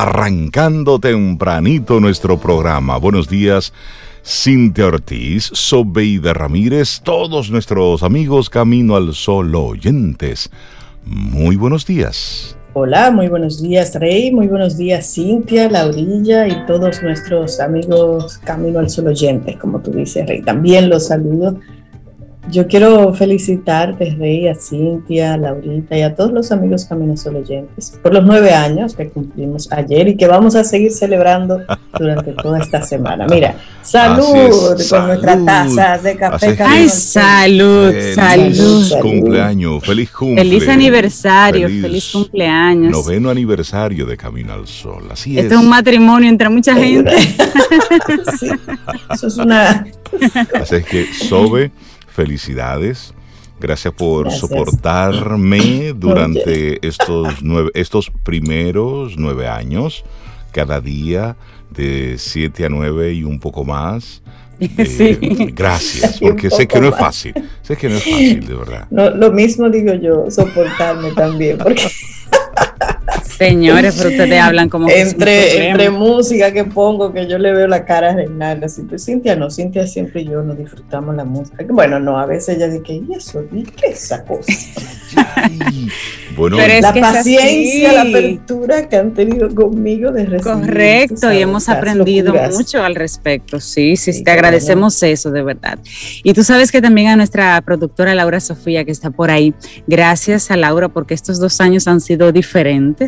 arrancando tempranito nuestro programa. Buenos días, Cintia Ortiz, Sobeida Ramírez, todos nuestros amigos Camino al Sol oyentes. Muy buenos días. Hola, muy buenos días Rey, muy buenos días Cintia, Laurilla y todos nuestros amigos Camino al Sol oyentes, como tú dices Rey. También los saludo yo quiero felicitarte, Rey, a Cintia, a Laurita y a todos los amigos Caminos Oyentes por los nueve años que cumplimos ayer y que vamos a seguir celebrando durante toda esta semana. Mira, salud con nuestras tazas de café. Ay, salud, salud. Feliz cumpleaños, feliz cumpleaños. Feliz aniversario, feliz, cumpleaños. Noveno aniversario de Camino al Sol, así es. Este es un matrimonio entre mucha gente. eso es una... Así es que, Sobe felicidades. Gracias por soportarme durante estos, nueve, estos primeros nueve años, cada día de siete a nueve y un poco más. Eh, gracias, porque sé que no es fácil, sé que no es fácil, de verdad. lo mismo digo yo, soportarme también, porque Señores, pero ustedes hablan como entre, entre música que pongo, que yo le veo la cara a Reinalda, pues Cintia no, Cintia siempre y yo nos disfrutamos la música. Bueno, no, a veces ella dice, ¿y eso? ¿Y qué es esa cosa? bueno, la paciencia, la apertura que han tenido conmigo de recibir. Correcto, y hemos aprendido mucho al respecto. Sí, sí, te agradecemos eso, de verdad. Y tú sabes que también a nuestra productora Laura Sofía, que está por ahí, gracias a Laura, porque estos dos años han sido diferentes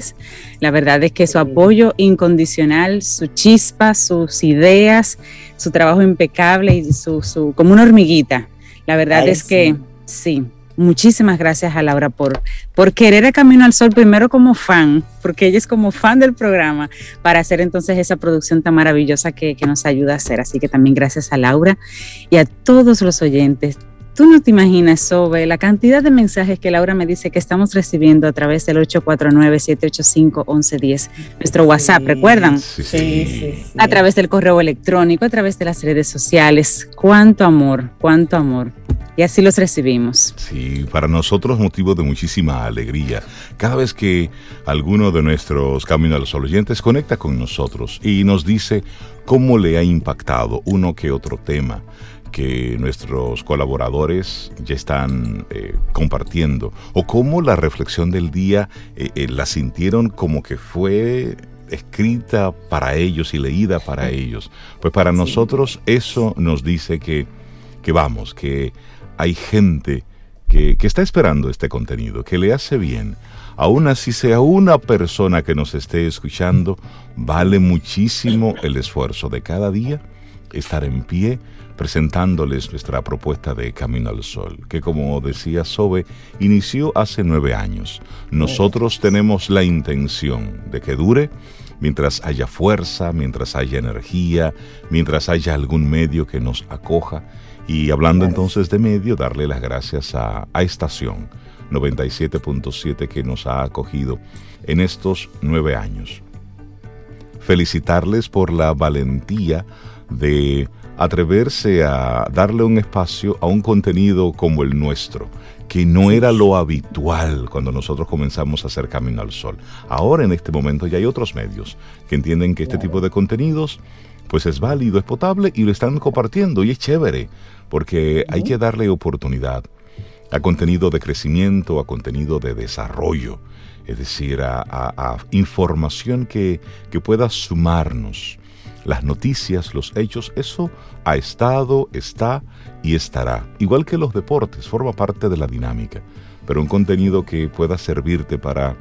la verdad es que su apoyo incondicional, su chispa, sus ideas, su trabajo impecable y su, como una hormiguita. La verdad es que sí. Muchísimas gracias a Laura por, por querer a Camino al Sol primero como fan, porque ella es como fan del programa, para hacer entonces esa producción tan maravillosa que, que nos ayuda a hacer. Así que también gracias a Laura y a todos los oyentes, Tú no te imaginas, Sobe, la cantidad de mensajes que Laura me dice que estamos recibiendo a través del 849-785-1110, nuestro WhatsApp, ¿recuerdan? Sí sí, sí, A través del correo electrónico, a través de las redes sociales. Cuánto amor, cuánto amor. Y así los recibimos. Sí, para nosotros motivo de muchísima alegría. Cada vez que alguno de nuestros Caminos a los Oyentes conecta con nosotros y nos dice cómo le ha impactado uno que otro tema que nuestros colaboradores ya están eh, compartiendo o cómo la reflexión del día eh, eh, la sintieron como que fue escrita para ellos y leída para ellos. Pues para nosotros eso nos dice que, que vamos, que hay gente que, que, está esperando este contenido, que le hace bien. Aún así sea una persona que nos esté escuchando, vale muchísimo el esfuerzo de cada día estar en pie presentándoles nuestra propuesta de Camino al Sol, que como decía Sobe, inició hace nueve años. Nosotros tenemos la intención de que dure mientras haya fuerza, mientras haya energía, mientras haya algún medio que nos acoja. Y hablando entonces de medio, darle las gracias a, a Estación 97.7 que nos ha acogido en estos nueve años. Felicitarles por la valentía de atreverse a darle un espacio a un contenido como el nuestro, que no era lo habitual cuando nosotros comenzamos a hacer Camino al Sol. Ahora en este momento ya hay otros medios que entienden que este tipo de contenidos pues es válido, es potable y lo están compartiendo y es chévere, porque hay que darle oportunidad a contenido de crecimiento, a contenido de desarrollo, es decir, a, información que, que pueda sumarnos las noticias, los hechos, eso ha estado, está y estará. Igual que los deportes, forma parte de la dinámica, pero un contenido que pueda servirte para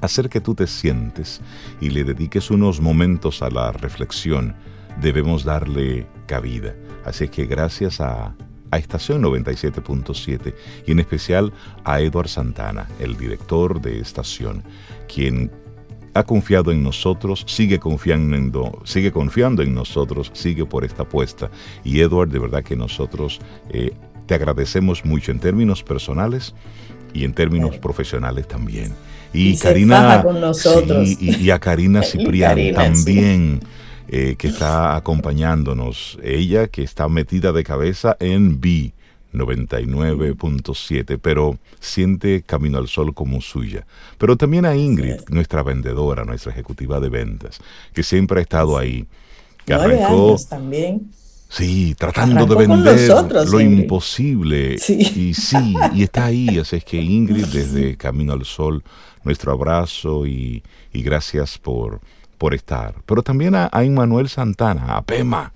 hacer que tú te sientes y le dediques unos momentos a la reflexión, debemos darle cabida. Así que gracias a, a Estación 97.7 y en especial a Eduard Santana, el director de Estación, quien ha confiado en nosotros, sigue confiando, sigue confiando en nosotros, sigue por esta apuesta. Y Edward, de verdad que nosotros eh, te agradecemos mucho en términos personales y en términos profesionales también. Y, Karina, y, a Karina Ciprián también. Eh, que está acompañándonos. Ella que está metida de cabeza en B 99.7, pero siente Camino al Sol como suya. Pero también a Ingrid, nuestra vendedora, nuestra ejecutiva de ventas, que siempre ha estado ahí. Que arrancó, también. Sí, tratando de vender lo imposible. Y sí, y está ahí. Así es que Ingrid, desde Camino al Sol, nuestro abrazo y, gracias por, por estar. Pero también a, a Manuel Santana, a Pema,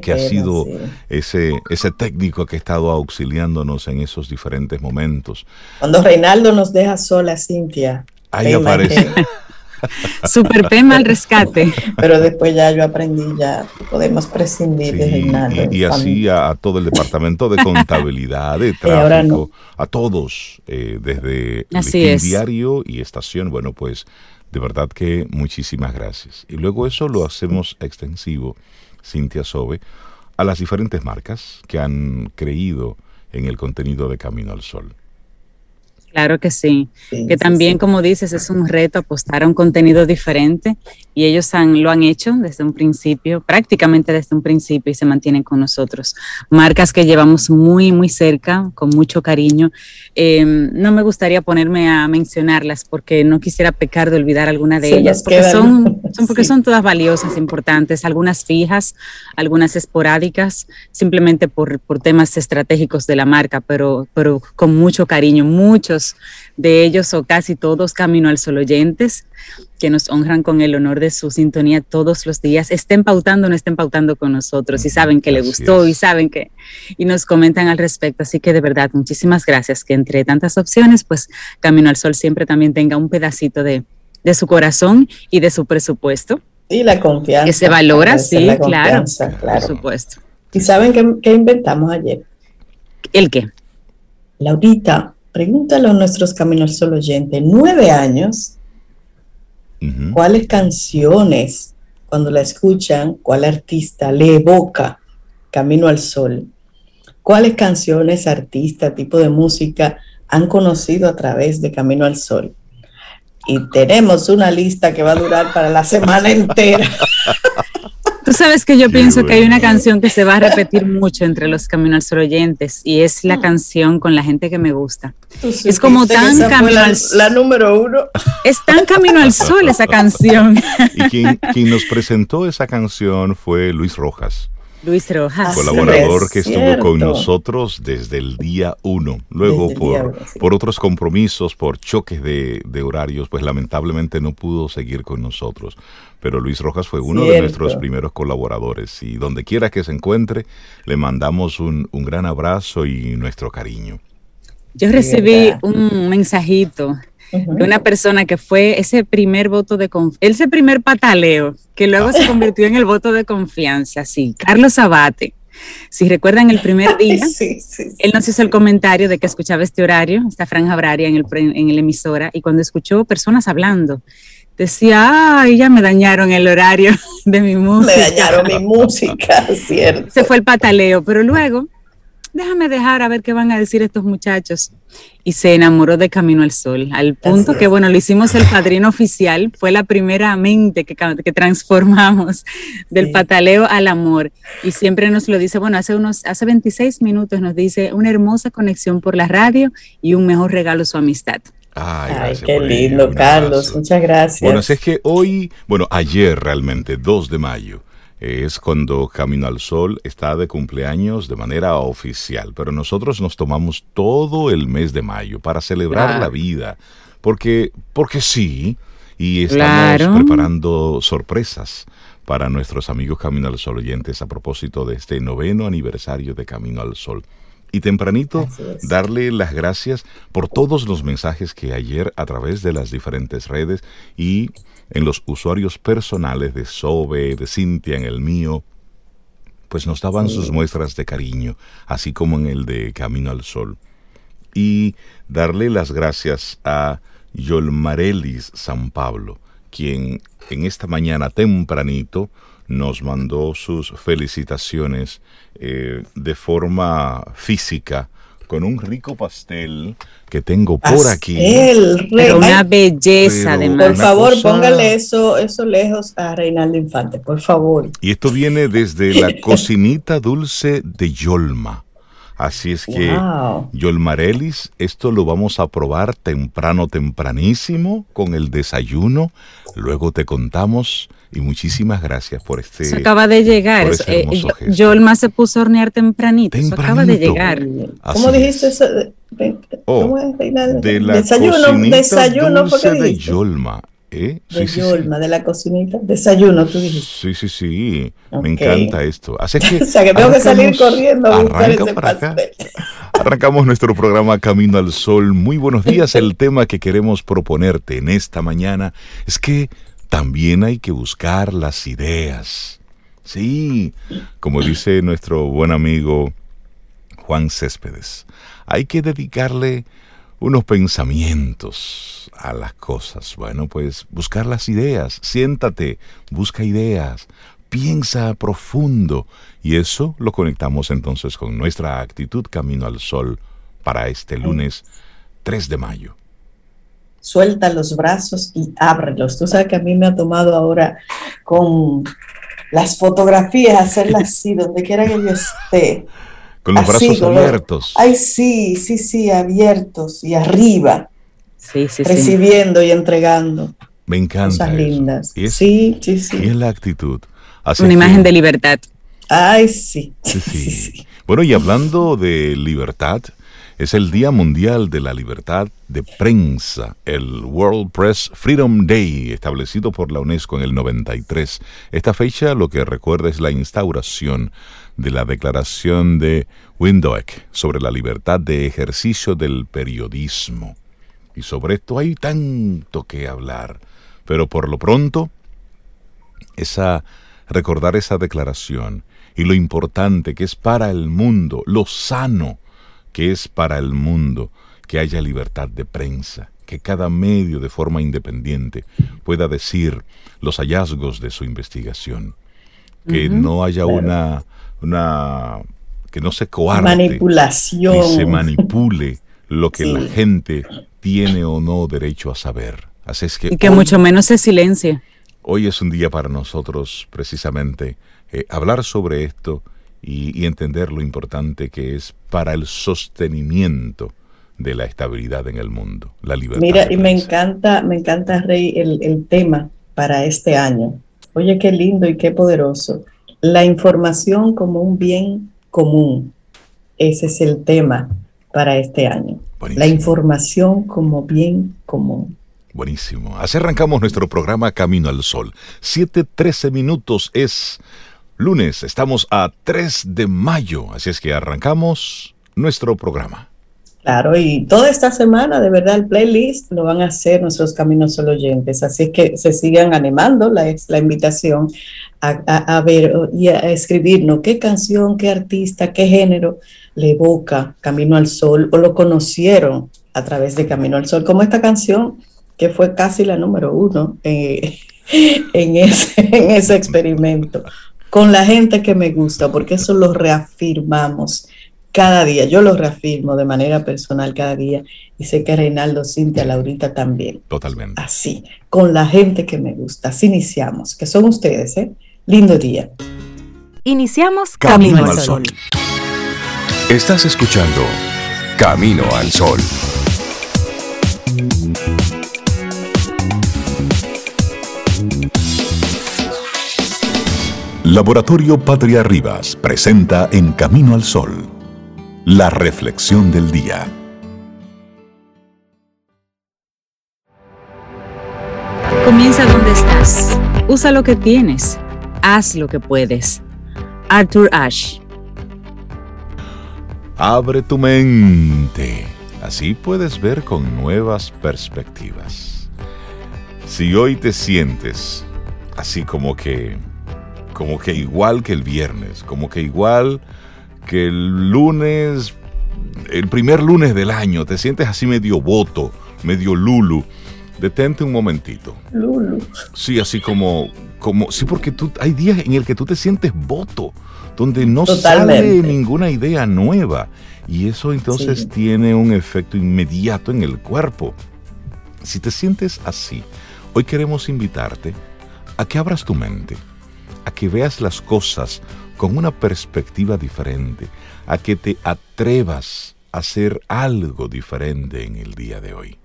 que ha sido ese, ese técnico que ha estado auxiliándonos en esos diferentes momentos. Cuando Reinaldo nos deja sola, Cintia. Ahí aparece. Super Pema al rescate. Pero después ya yo aprendí, ya podemos prescindir de Reinaldo. Y, así a, todo el departamento de contabilidad, de tráfico, a todos, eh, desde el diario y estación. Bueno, pues de verdad que muchísimas gracias. Y luego eso lo hacemos extensivo Cintia Sobe, a las diferentes marcas que han creído en el contenido de Camino al Sol. Claro que sí, que también como dices es un reto apostar a un contenido diferente y ellos han, lo han hecho desde un principio, prácticamente desde un principio y se mantienen con nosotros. Marcas que llevamos muy, muy cerca, con mucho cariño. Em, no me gustaría ponerme a mencionarlas porque no quisiera pecar de olvidar alguna de ellas, porque, son, son, porque son todas valiosas, importantes, algunas fijas, algunas esporádicas, simplemente por, por temas estratégicos de la marca, pero, pero con mucho cariño, muchos de ellos o casi todos Camino al Sol oyentes que nos honran con el honor de su sintonía todos los días, estén pautando o no estén pautando con nosotros y saben que le gustó y saben que y nos comentan al respecto. Así que de verdad, muchísimas gracias que entre tantas opciones, pues Camino al Sol siempre también tenga un pedacito de, de su corazón y de su presupuesto. Y la confianza. Que se valora, sí, claro, Por supuesto. ¿Y saben qué, qué inventamos ayer? ¿El qué? Laurita, pregúntale a nuestros Caminos Sol oyentes, nueve años, ¿cuáles canciones, cuando la escuchan, cuál artista le evoca Camino al Sol? ¿Cuáles canciones, artistas, tipo de música han conocido a través de Camino al Sol? Y tenemos una lista que va a durar para la semana entera. Tú sabes que yo pienso que hay una canción que se va a repetir mucho entre los Camino al Sol oyentes y es la mm. canción con la gente que me gusta. Es como tan Camino al Sol. La número uno. Es tan Camino al Sol esa canción. Y quien nos presentó esa canción fue Luis Rojas. Luis Rojas. Colaborador que estuvo con nosotros desde el día uno. Luego, por, por otros compromisos, por choques de, horarios, pues lamentablemente no pudo seguir con nosotros. Pero Luis Rojas fue uno de nuestros primeros colaboradores. Y donde quiera que se encuentre, le mandamos un, un gran abrazo y nuestro cariño. Yo recibí un mensajito de una persona que fue ese primer voto de confianza, ese primer pataleo, que luego se convirtió en el voto de confianza, sí, Carlos Abate. Si recuerdan el primer día, él nos hizo el comentario de que escuchaba este horario, esta franja horaria en el, en el emisora, y cuando escuchó personas hablando, decía, ay, ya me dañaron el horario de mi música. Me dañaron mi música, cierto. Se fue el pataleo, pero luego déjame dejar a ver qué van a decir estos muchachos. Y se enamoró de Camino al Sol, al punto que, bueno, lo hicimos el padrino oficial, fue la primera mente que, que transformamos del pataleo al amor. Y siempre nos lo dice, bueno, hace unos, hace 26 minutos nos dice una hermosa conexión por la radio y un mejor regalo su amistad. Ay, qué lindo, Carlos. Muchas gracias. Bueno, es que hoy, bueno, ayer realmente, 2 de mayo, es cuando Camino al Sol está de cumpleaños de manera oficial, pero nosotros nos tomamos todo el mes de mayo para celebrar la vida, porque, porque sí, y estamos preparando sorpresas para nuestros amigos Camino al Sol oyentes a propósito de este noveno aniversario de Camino al Sol. Y tempranito darle las gracias por todos los mensajes que ayer a través de las diferentes redes y en los usuarios personales de Sobe, de Cintia, en el mío, pues nos daban sus muestras de cariño, así como en el de Camino al Sol. Y darle las gracias a Yolmarelis San Pablo, quien en esta mañana tempranito nos mandó sus felicitaciones eh, de forma física con un rico pastel que tengo por aquí. Pero una belleza de Por favor, póngale eso, eso lejos a Reinaldo Infante, por favor. Y esto viene desde la cocinita dulce de Yolma. Así es que, Yolmarelis, esto lo vamos a probar temprano, tempranísimo, con el desayuno. Luego te contamos y muchísimas gracias por este. Se acaba de llegar. Eh, Yolma se puso a hornear tempranito. tempranito. acaba de llegar. ¿Cómo dijiste eso? Oh, ¿Cómo es? De la desayuno, desayuno dulce de Yolma. ¿Eh? De Yolma, de la cocinita. Desayuno, tú dijiste. Sí, sí, sí. Me encanta esto. Así que o sea, que tengo que salir corriendo a buscar ese pastel. Arrancamos nuestro programa Camino al Sol. Muy buenos días. El tema que queremos proponerte en esta mañana es que también hay que buscar las ideas. Sí, como dice nuestro buen amigo Juan Céspedes, hay que dedicarle unos pensamientos a las cosas. Bueno, pues buscar las ideas, siéntate, busca ideas, piensa profundo y eso lo conectamos entonces con nuestra actitud Camino al Sol para este lunes 3 de mayo. Suelta los brazos y ábrelos. Tú sabes que a mí me ha tomado ahora con las fotografías hacerlas así, donde quiera que yo esté. Con los brazos abiertos. ay, sí, sí, sí, abiertos y arriba. Sí, sí, recibiendo y entregando. Me encanta. Cosas lindas. sí, sí, sí. Y es la actitud. Una imagen de libertad. Ay, sí. Sí, sí. Bueno, y hablando de libertad, es el Día Mundial de la Libertad de Prensa, el World Press Freedom Day, establecido por la UNESCO en el 93. Esta fecha lo que recuerda es la instauración de la Declaración de Windhoek sobre la libertad de ejercicio del periodismo. Y sobre esto hay tanto que hablar, pero por lo pronto, esa recordar esa declaración y lo importante que es para el mundo, lo sano que es para el mundo que haya libertad de prensa, que cada medio de forma independiente pueda decir los hallazgos de su investigación, que no haya una una que no se coarte manipulación. y se manipule lo que la gente tiene o no derecho a saber. Así es que y que mucho menos se silencie. Hoy es un día para nosotros precisamente eh, hablar sobre esto y, entender lo importante que es para el sostenimiento de la estabilidad en el mundo, la libertad. Mira, y me encanta, me encanta, Rey, el, el tema para este año. Oye, qué lindo y qué poderoso la información como un bien común. Ese es el tema para este año. La información como bien común. Buenísimo. Así arrancamos nuestro programa Camino al Sol. 7.13 minutos es lunes. Estamos a 3 de mayo. Así es que arrancamos nuestro programa. Claro, y toda esta semana, de verdad, el playlist lo van a hacer nuestros Caminos Sol oyentes. Así es que se sigan animando la, la invitación a, ver y a escribirnos qué canción, qué artista, qué género le evoca Camino al Sol o lo conocieron a través de Camino al Sol, como esta canción que fue casi la número uno eh, en, en ese experimento, con la gente que me gusta, porque eso lo reafirmamos cada día. Yo lo reafirmo de manera personal cada día y sé que Reinaldo, Cintia, Laurita también. Totalmente. Así, con la gente que me gusta. Así iniciamos, que son ustedes, ¿eh? Lindo día. Iniciamos Camino, al Sol. Estás escuchando Camino al Sol. Laboratorio Patria Rivas presenta En Camino al Sol, la reflexión del día. Comienza donde estás. Usa lo que tienes Haz lo que puedes. Arthur Ashe. Abre tu mente. Así puedes ver con nuevas perspectivas. Si hoy te sientes así como que como que igual que el viernes, como que igual que el lunes, el primer lunes del año, te sientes así medio voto, medio lulu, detente un momentito. Lulu. Sí, así como como sí porque tú hay días en el que tú te sientes voto donde no sale ninguna idea nueva y eso entonces tiene un efecto inmediato en el cuerpo si te sientes así hoy queremos invitarte a que abras tu mente a que veas las cosas con una perspectiva diferente, a que te atrevas a hacer algo diferente en el día de hoy.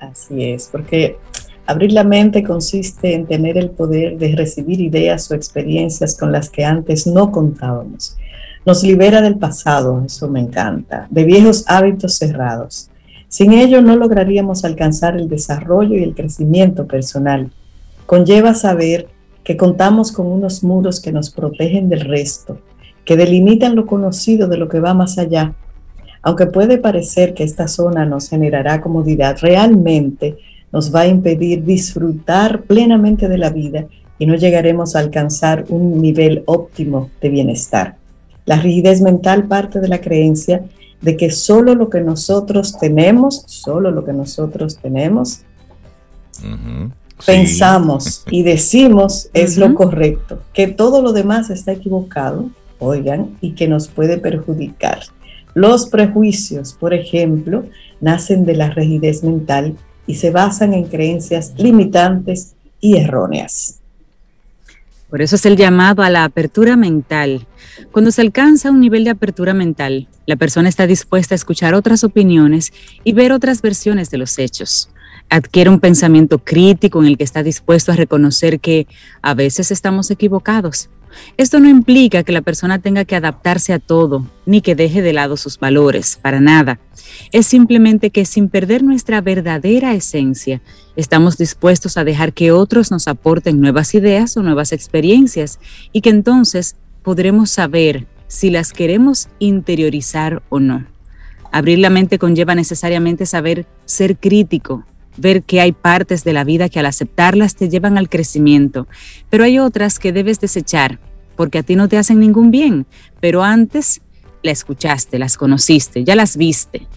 Así es, porque abrir la mente consiste en tener el poder de recibir ideas o experiencias con las que antes no contábamos. Nos libera del pasado, eso me encanta, de viejos hábitos cerrados. Sin ello no lograríamos alcanzar el desarrollo y el crecimiento personal. Conlleva saber que contamos con unos muros que nos protegen del resto, que delimitan lo conocido de lo que va más allá. Aunque puede parecer que esta zona nos generará comodidad, realmente nos va a impedir disfrutar plenamente de la vida y no llegaremos a alcanzar un nivel óptimo de bienestar. La rigidez mental parte de la creencia de que solo lo que nosotros tenemos, solo lo que nosotros tenemos, pensamos y decimos es lo correcto, que todo lo demás está equivocado, oigan, y que nos puede perjudicar. Los prejuicios, por ejemplo, nacen de la rigidez mental y se basan en creencias limitantes y erróneas. Por eso es el llamado a la apertura mental. Cuando se alcanza un nivel de apertura mental, la persona está dispuesta a escuchar otras opiniones y ver otras versiones de los hechos adquiere un pensamiento crítico en el que está dispuesto a reconocer que a veces estamos equivocados. Esto no implica que la persona tenga que adaptarse a todo, ni que deje de lado sus valores, para nada. Es simplemente que sin perder nuestra verdadera esencia, estamos dispuestos a dejar que otros nos aporten nuevas ideas o nuevas experiencias y que entonces podremos saber si las queremos interiorizar o no. Abrir la mente conlleva necesariamente saber ser crítico, ver que hay partes de la vida que al aceptarlas te llevan al crecimiento, pero hay otras que debes desechar porque a ti no te hacen ningún bien, pero antes la escuchaste, las conociste, ya las viste.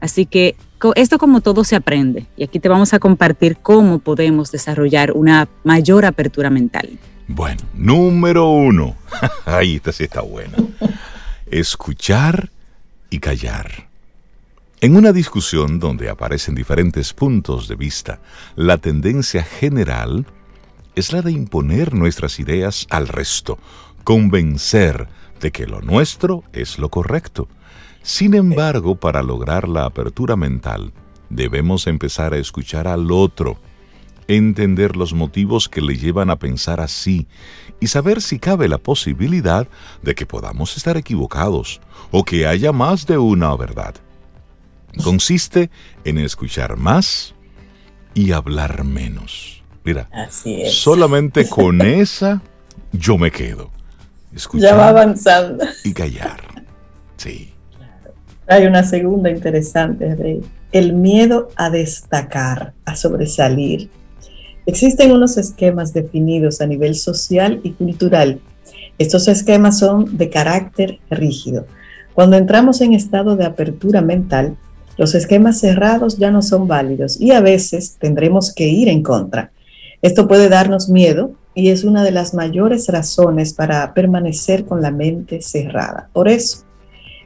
Así que esto como todo se aprende y aquí te vamos a compartir cómo podemos desarrollar una mayor apertura mental. Bueno, número uno. Ahí esta sí está buena. Escuchar y callar. En una discusión donde aparecen diferentes puntos de vista, la tendencia general es la de imponer nuestras ideas al resto, convencer de que lo nuestro es lo correcto. Sin embargo, para lograr la apertura mental, debemos empezar a escuchar al otro, entender los motivos que le llevan a pensar así y saber si cabe la posibilidad de que podamos estar equivocados o que haya más de una verdad. Consiste en escuchar más y hablar menos. Mira, solamente con esa yo me quedo. Escuchar ya va avanzando. Y callar. Sí. Hay una segunda interesante, Rey. El miedo a destacar, a sobresalir. Existen unos esquemas definidos a nivel social y cultural. Estos esquemas son de carácter rígido. Cuando entramos en estado de apertura mental, los esquemas cerrados ya no son válidos y a veces tendremos que ir en contra. Esto puede darnos miedo y es una de las mayores razones para permanecer con la mente cerrada. Por eso,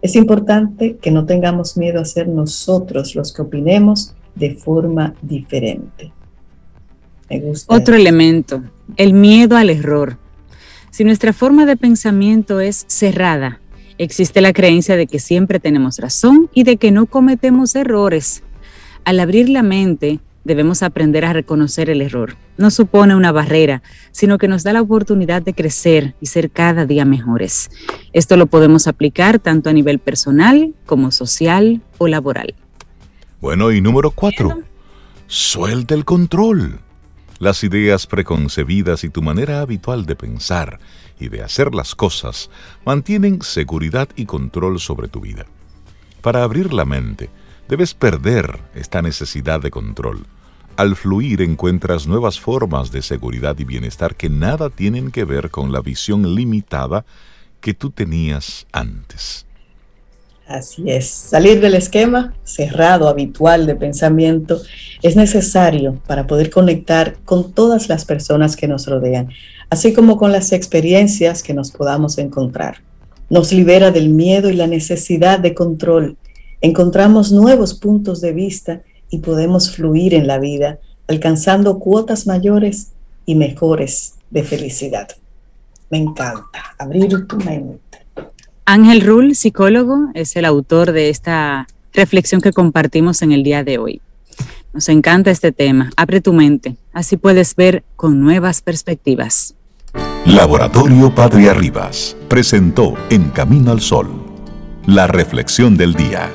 es importante que no tengamos miedo a ser nosotros los que opinemos de forma diferente. Otro elemento, el miedo al error. Si nuestra forma de pensamiento es cerrada, Existe la creencia de que siempre tenemos razón y de que no cometemos errores. Al abrir la mente, debemos aprender a reconocer el error. No supone una barrera, sino que nos da la oportunidad de crecer y ser cada día mejores. Esto lo podemos aplicar tanto a nivel personal como social o laboral. Bueno, y número cuatro, suelta el control. Las ideas preconcebidas y tu manera habitual de pensar y de hacer las cosas mantienen seguridad y control sobre tu vida. Para abrir la mente, debes perder esta necesidad de control. Al fluir encuentras nuevas formas de seguridad y bienestar que nada tienen que ver con la visión limitada que tú tenías antes. Así es, salir del esquema cerrado, habitual de pensamiento es necesario para poder conectar con todas las personas que nos rodean, así como con las experiencias que nos podamos encontrar. Nos libera del miedo y la necesidad de control. Encontramos nuevos puntos de vista y podemos fluir en la vida, alcanzando cuotas mayores y mejores de felicidad. Me encanta, abrir tu mente. Ángel Rull, psicólogo, es el autor de esta reflexión que compartimos en el día de hoy. Nos encanta este tema. Abre tu mente, así puedes ver con nuevas perspectivas. Laboratorio Patria Rivas presentó En Camino al Sol, la reflexión del día.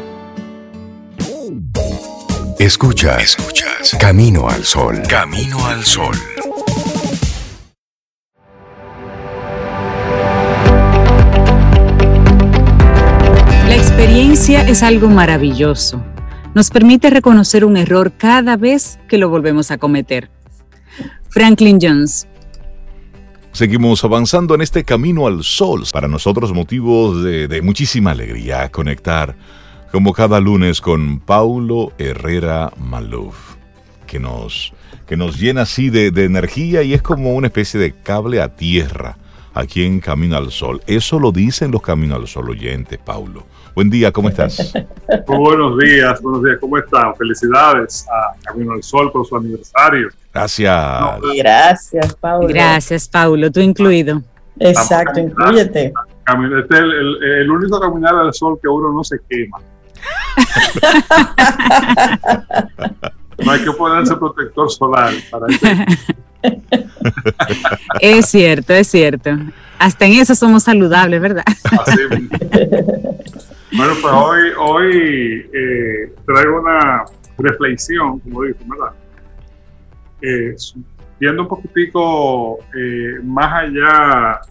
Escuchas, escuchas. Camino al Sol. Camino al Sol. Experiencia es algo maravilloso. Nos permite reconocer un error cada vez que lo volvemos a cometer. Franklin Jones. Seguimos avanzando en este camino al sol. Para nosotros motivos de, muchísima alegría conectar como cada lunes con Paulo Herrera Maluf, que nos, que nos llena así de, de energía y es como una especie de cable a tierra aquí en Camino al Sol. Eso lo dicen los Camino al Sol oyentes, Paulo. Buen día, ¿cómo estás? Muy buenos días, buenos días, ¿cómo están? Felicidades a Camino al Sol por su aniversario. Gracias. gracias, Paulo. Gracias, Paulo, tú incluido. Exacto, incluyete. Este es el, único caminar al sol que uno no se quema. no hay que ponerse protector solar para eso. es cierto, es cierto. Hasta en eso somos saludables, ¿verdad? bueno, pues hoy, hoy eh, traigo una reflexión, como digo, ¿verdad? Eh, viendo un poquitico eh, más allá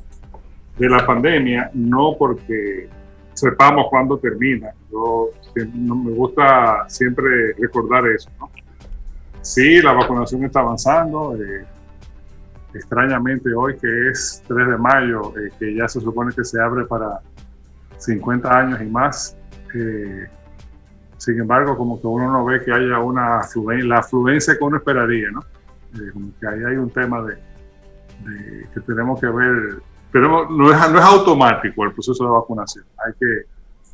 de la pandemia, no porque sepamos cuándo termina. Yo me gusta siempre recordar eso, ¿no? Sí, la vacunación está avanzando. Eh, extrañamente hoy, que es 3 de mayo, eh, que ya se supone que se abre para 50 años y más. Eh, sin embargo, como que uno no ve que haya una afluencia, la afluencia que uno esperaría, ¿no? como que ahí hay un tema de, que tenemos que ver, pero no es, no es automático el proceso de vacunación, hay que,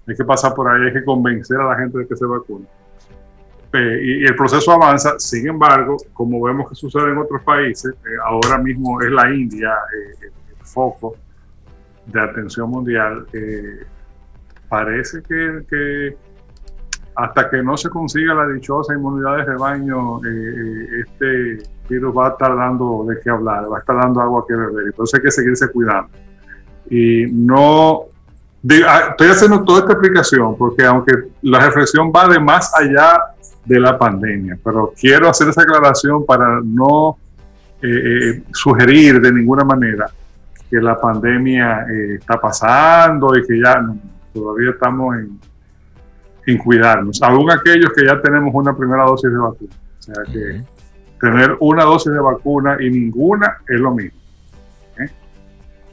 hay que pasar por ahí, hay que convencer a la gente de que se vacune. Eh, y, el proceso avanza. Sin embargo, como vemos que sucede en otros países, eh, ahora mismo es la India eh, el foco de atención mundial. Parece que, hasta que no se consiga la dichosa inmunidad de rebaño, este virus va a estar dando de qué hablar, va a estar dando agua que beber. Entonces hay que seguirse cuidando. Y no ah, estoy haciendo toda esta explicación porque aunque la reflexión va de más allá de la pandemia. Pero quiero hacer esa aclaración para no eh, eh, sugerir de ninguna manera que la pandemia eh, está pasando y que ya todavía estamos en, en, cuidarnos. Aún aquellos que ya tenemos una primera dosis de vacuna. O sea que tener una dosis de vacuna y ninguna es lo mismo.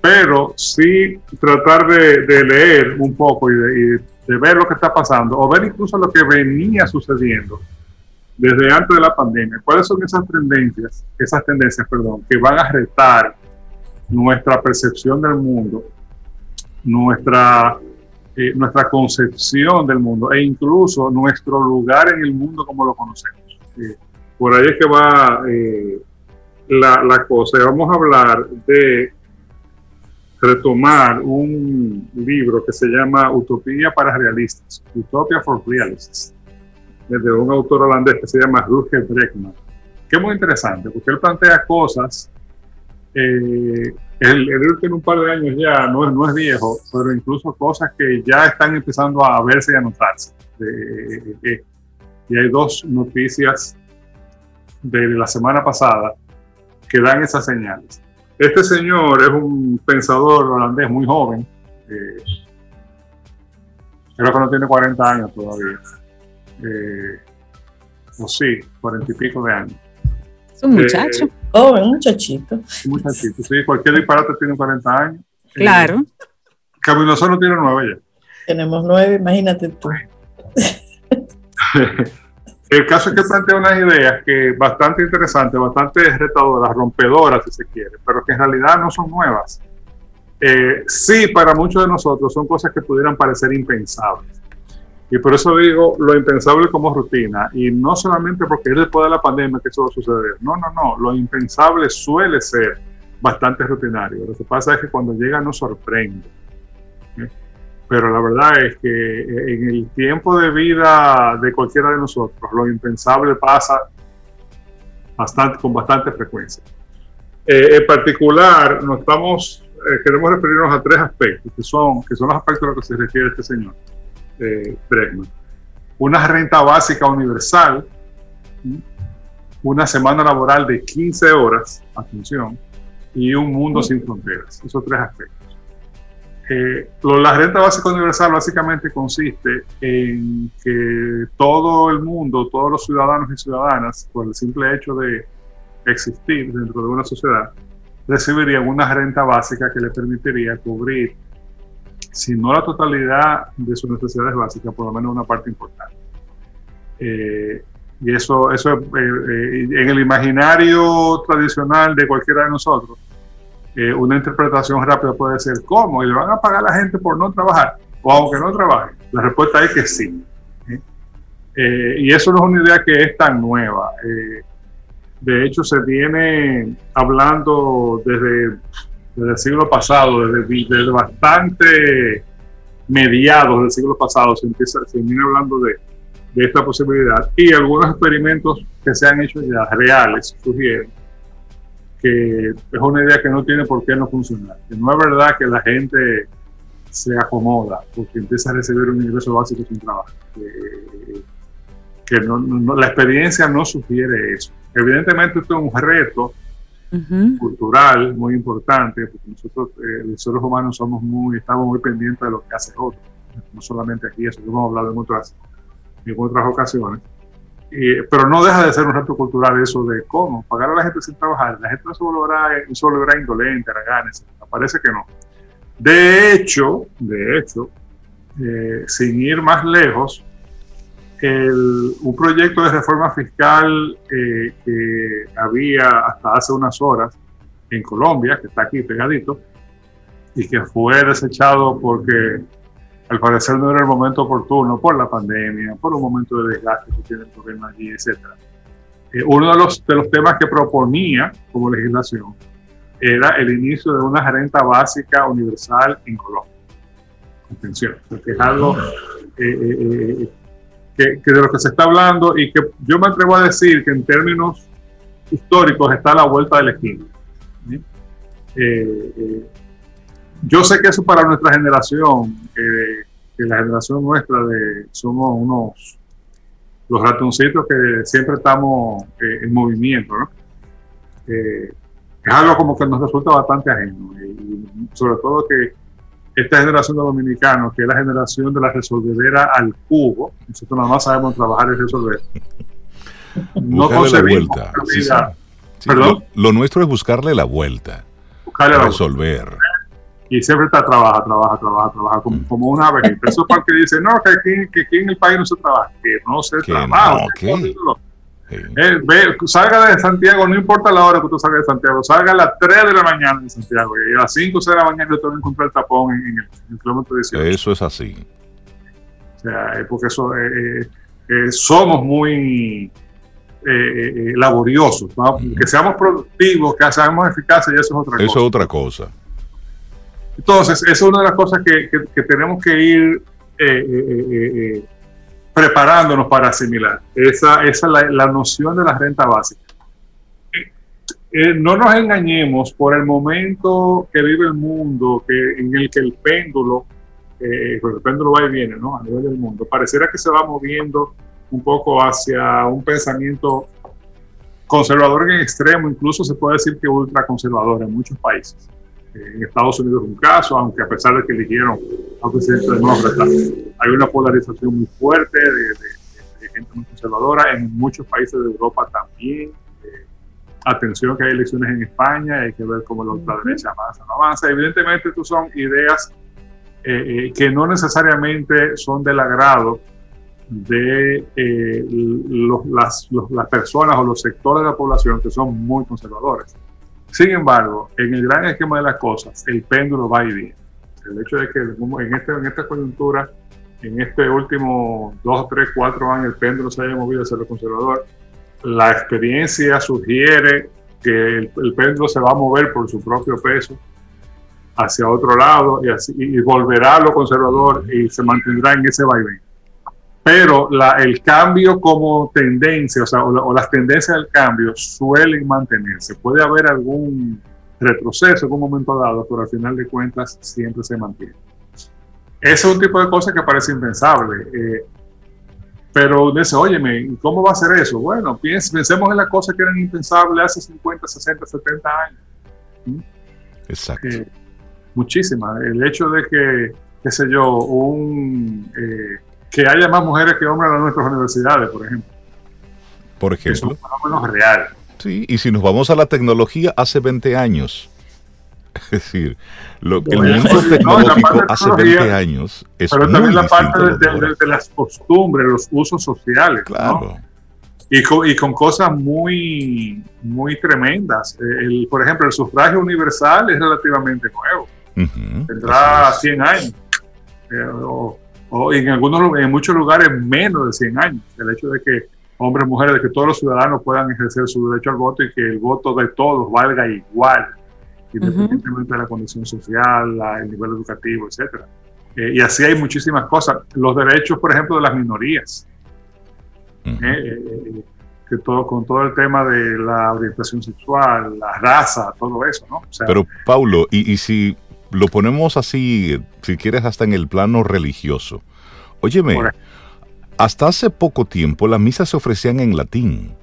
Pero sí tratar de, leer un poco y de de ver lo que está pasando o ver incluso lo que venía sucediendo desde antes de la pandemia. ¿Cuáles son esas tendencias, esas tendencias, perdón, que van a retar nuestra percepción del mundo, nuestra, eh, nuestra concepción del mundo e incluso nuestro lugar en el mundo como lo conocemos? Eh, por ahí es que va eh, la, la cosa. Vamos a hablar de retomar un libro que se llama Utopía para Realistas, Utopia for Realists, desde un autor holandés que se llama Rutger Bregman, que es muy interesante porque él plantea cosas, eh, el, el tiene un par de años ya, no es, no es viejo, pero incluso cosas que ya están empezando a verse y a notarse. y hay dos noticias de la semana pasada que dan esas señales. Este señor es un pensador holandés muy joven. Eh, creo que no tiene 40 años todavía. Eh, o sí, 40 y pico de años. Es un muchacho. Eh, oh, un muchachito. Un muchachito, sí. Cualquier disparate tiene 40 años. Claro. Eh, Camilo no tiene nueve ya. Tenemos nueve, imagínate tú. El caso es que plantea unas ideas que bastante interesantes, bastante retadoras, rompedoras si se quiere, pero que en realidad no son nuevas. Eh, sí, para muchos de nosotros son cosas que pudieran parecer impensables. Y por eso digo lo impensable como rutina. Y no solamente porque es después de la pandemia que eso va a suceder. No, no, no. Lo impensable suele ser bastante rutinario. Lo que pasa es que cuando llega nos sorprende. ¿eh? Pero la verdad es que en el tiempo de vida de cualquiera de nosotros, lo impensable pasa bastante, con bastante frecuencia. Eh, en particular, nos estamos, eh, queremos referirnos a tres aspectos, que son, que son los aspectos a los que se refiere este señor, eh, Bregman. Una renta básica universal, una semana laboral de 15 horas, atención, y un mundo sin fronteras. Esos tres aspectos. Eh, la renta básica universal básicamente consiste en que todo el mundo, todos los ciudadanos y ciudadanas, por el simple hecho de existir dentro de una sociedad, recibirían una renta básica que le permitiría cubrir, si no la totalidad de sus necesidades básicas, por lo menos una parte importante. Eh, y eso, eso eh, en el imaginario tradicional de cualquiera de nosotros, eh, una interpretación rápida puede ser cómo, y le van a pagar a la gente por no trabajar, o aunque no trabaje. La respuesta es que sí. ¿eh? y eso no es una idea que es tan nueva. de hecho, se viene hablando desde, desde el siglo pasado, desde, desde, bastante mediados del siglo pasado, se, empieza, se viene hablando de, de esta posibilidad. Y algunos experimentos que se han hecho ya reales sugieren que es una idea que no tiene por qué no funcionar, que no es verdad que la gente se acomoda porque empieza a recibir un ingreso básico sin trabajo, que, no, la experiencia no sugiere eso. Evidentemente esto es un reto cultural muy importante, porque nosotros eh, los seres humanos somos muy, estamos muy pendientes de lo que hace otro, no solamente aquí, eso lo hemos hablado en otras en otras ocasiones. pero no deja de ser un reto cultural eso de cómo pagar a la gente sin trabajar. La gente no se volverá, se volverá indolente, araganes, parece que no. De hecho, de hecho, eh, sin ir más lejos, el, un proyecto de reforma fiscal eh, que había hasta hace unas horas en Colombia, que está aquí pegadito, y que fue desechado porque al parecer no era el momento oportuno por la pandemia, por un momento de desgaste que tiene el gobierno allí, etc. Eh, uno de los, de los temas que proponía como legislación era el inicio de una renta básica universal en Colombia. Atención, porque es algo eh, eh, que, de lo que se está hablando y que yo me atrevo a decir que en términos históricos está a la vuelta de la esquina yo sé que eso para nuestra generación, que la generación nuestra de, somos unos los ratoncitos que siempre estamos eh, en movimiento, ¿no? Eh, es algo como que nos resulta bastante ajeno y, sobre todo que esta generación de dominicanos, que es la generación de la resolvedera al cubo, nosotros nada más sabemos trabajar y resolver. No concebimos la vuelta. ¿Perdón? Lo, nuestro es buscarle la vuelta. Buscarle resolver y siempre está trabaja, trabaja, trabaja, trabaja, como, como una ave. Eso es para que dice, no, que aquí, que aquí en el país no se trabaja, que no se trabaja. Eh, salga de Santiago, no importa la hora que tú salgas de Santiago, salga a las 3 de la mañana de Santiago y a las 5 o 6 de la mañana yo te voy a encontrar el tapón en, el, kilómetro 18. Eso es así. O sea, porque eso, eh, eh, somos muy laboriosos, que seamos productivos, que seamos eficaces, y eso es otra cosa. Eso es otra cosa. Entonces, esa es una de las cosas que, tenemos que ir eh, eh, eh, preparándonos para asimilar. Esa, esa es la, noción de la renta básica. no nos engañemos por el momento que vive el mundo, que, en el que el péndulo, pues el péndulo va y viene ¿no? a nivel del mundo, pareciera que se va moviendo un poco hacia un pensamiento conservador en extremo, incluso se puede decir que ultraconservador en muchos países en Estados Unidos es un caso, aunque a pesar de que eligieron a un presidente demócrata, hay una polarización muy fuerte de, gente muy conservadora. En muchos países de Europa también. Eh, atención que hay elecciones en España, hay que ver cómo la ultraderecha avanza no avanza. Evidentemente, estos son ideas eh, eh, que no necesariamente son del agrado de las, las personas o los sectores de la población que son muy conservadores. Sin embargo, en el gran esquema de las cosas, el péndulo va y viene. El hecho de que en, este, en esta coyuntura, en este último dos, tres, cuatro años, el péndulo se haya movido hacia lo conservador, la experiencia sugiere que el, péndulo se va a mover por su propio peso hacia otro lado y, volverá a lo conservador y se mantendrá en ese vaivén. Pero la, el cambio como tendencia, o, sea, o, las tendencias del cambio suelen mantenerse. Puede haber algún retroceso en un momento dado, pero al final de cuentas siempre se mantiene. Ese es un tipo de cosas que parece impensable. Eh, pero dice, óyeme, ¿cómo va a ser eso? Bueno, pensemos en las cosas que eran impensables hace 50, 60, 70 años. ¿Mm? Exacto. Eh, muchísimas. El hecho de que, qué sé yo, un, eh, que haya más mujeres que hombres en nuestras universidades, por ejemplo. Por ejemplo. Es un fenómeno real. Sí, y si nos vamos a la tecnología, hace 20 años. Es decir, lo que el mundo tecnológico hace 20 años es Pero también la parte de, las costumbres, los usos sociales. Claro. Y, con, y, con, cosas muy, muy tremendas. El, por ejemplo, el sufragio universal es relativamente nuevo. Tendrá 100 años. Eh, o, en, algunos, en muchos lugares menos de 100 años. El hecho de que hombres, mujeres, de que todos los ciudadanos puedan ejercer su derecho al voto y que el voto de todos valga igual independientemente de la condición social, el nivel educativo, etc. Eh, y así hay muchísimas cosas. Los derechos, por ejemplo, de las minorías. Eh, eh, que todo, con todo el tema de la orientación sexual, la raza, todo eso, ¿no? Pero, Paulo, y, y si lo ponemos así, si quieres, hasta en el plano religioso. Óyeme, hasta hace poco tiempo las misas se ofrecían en latín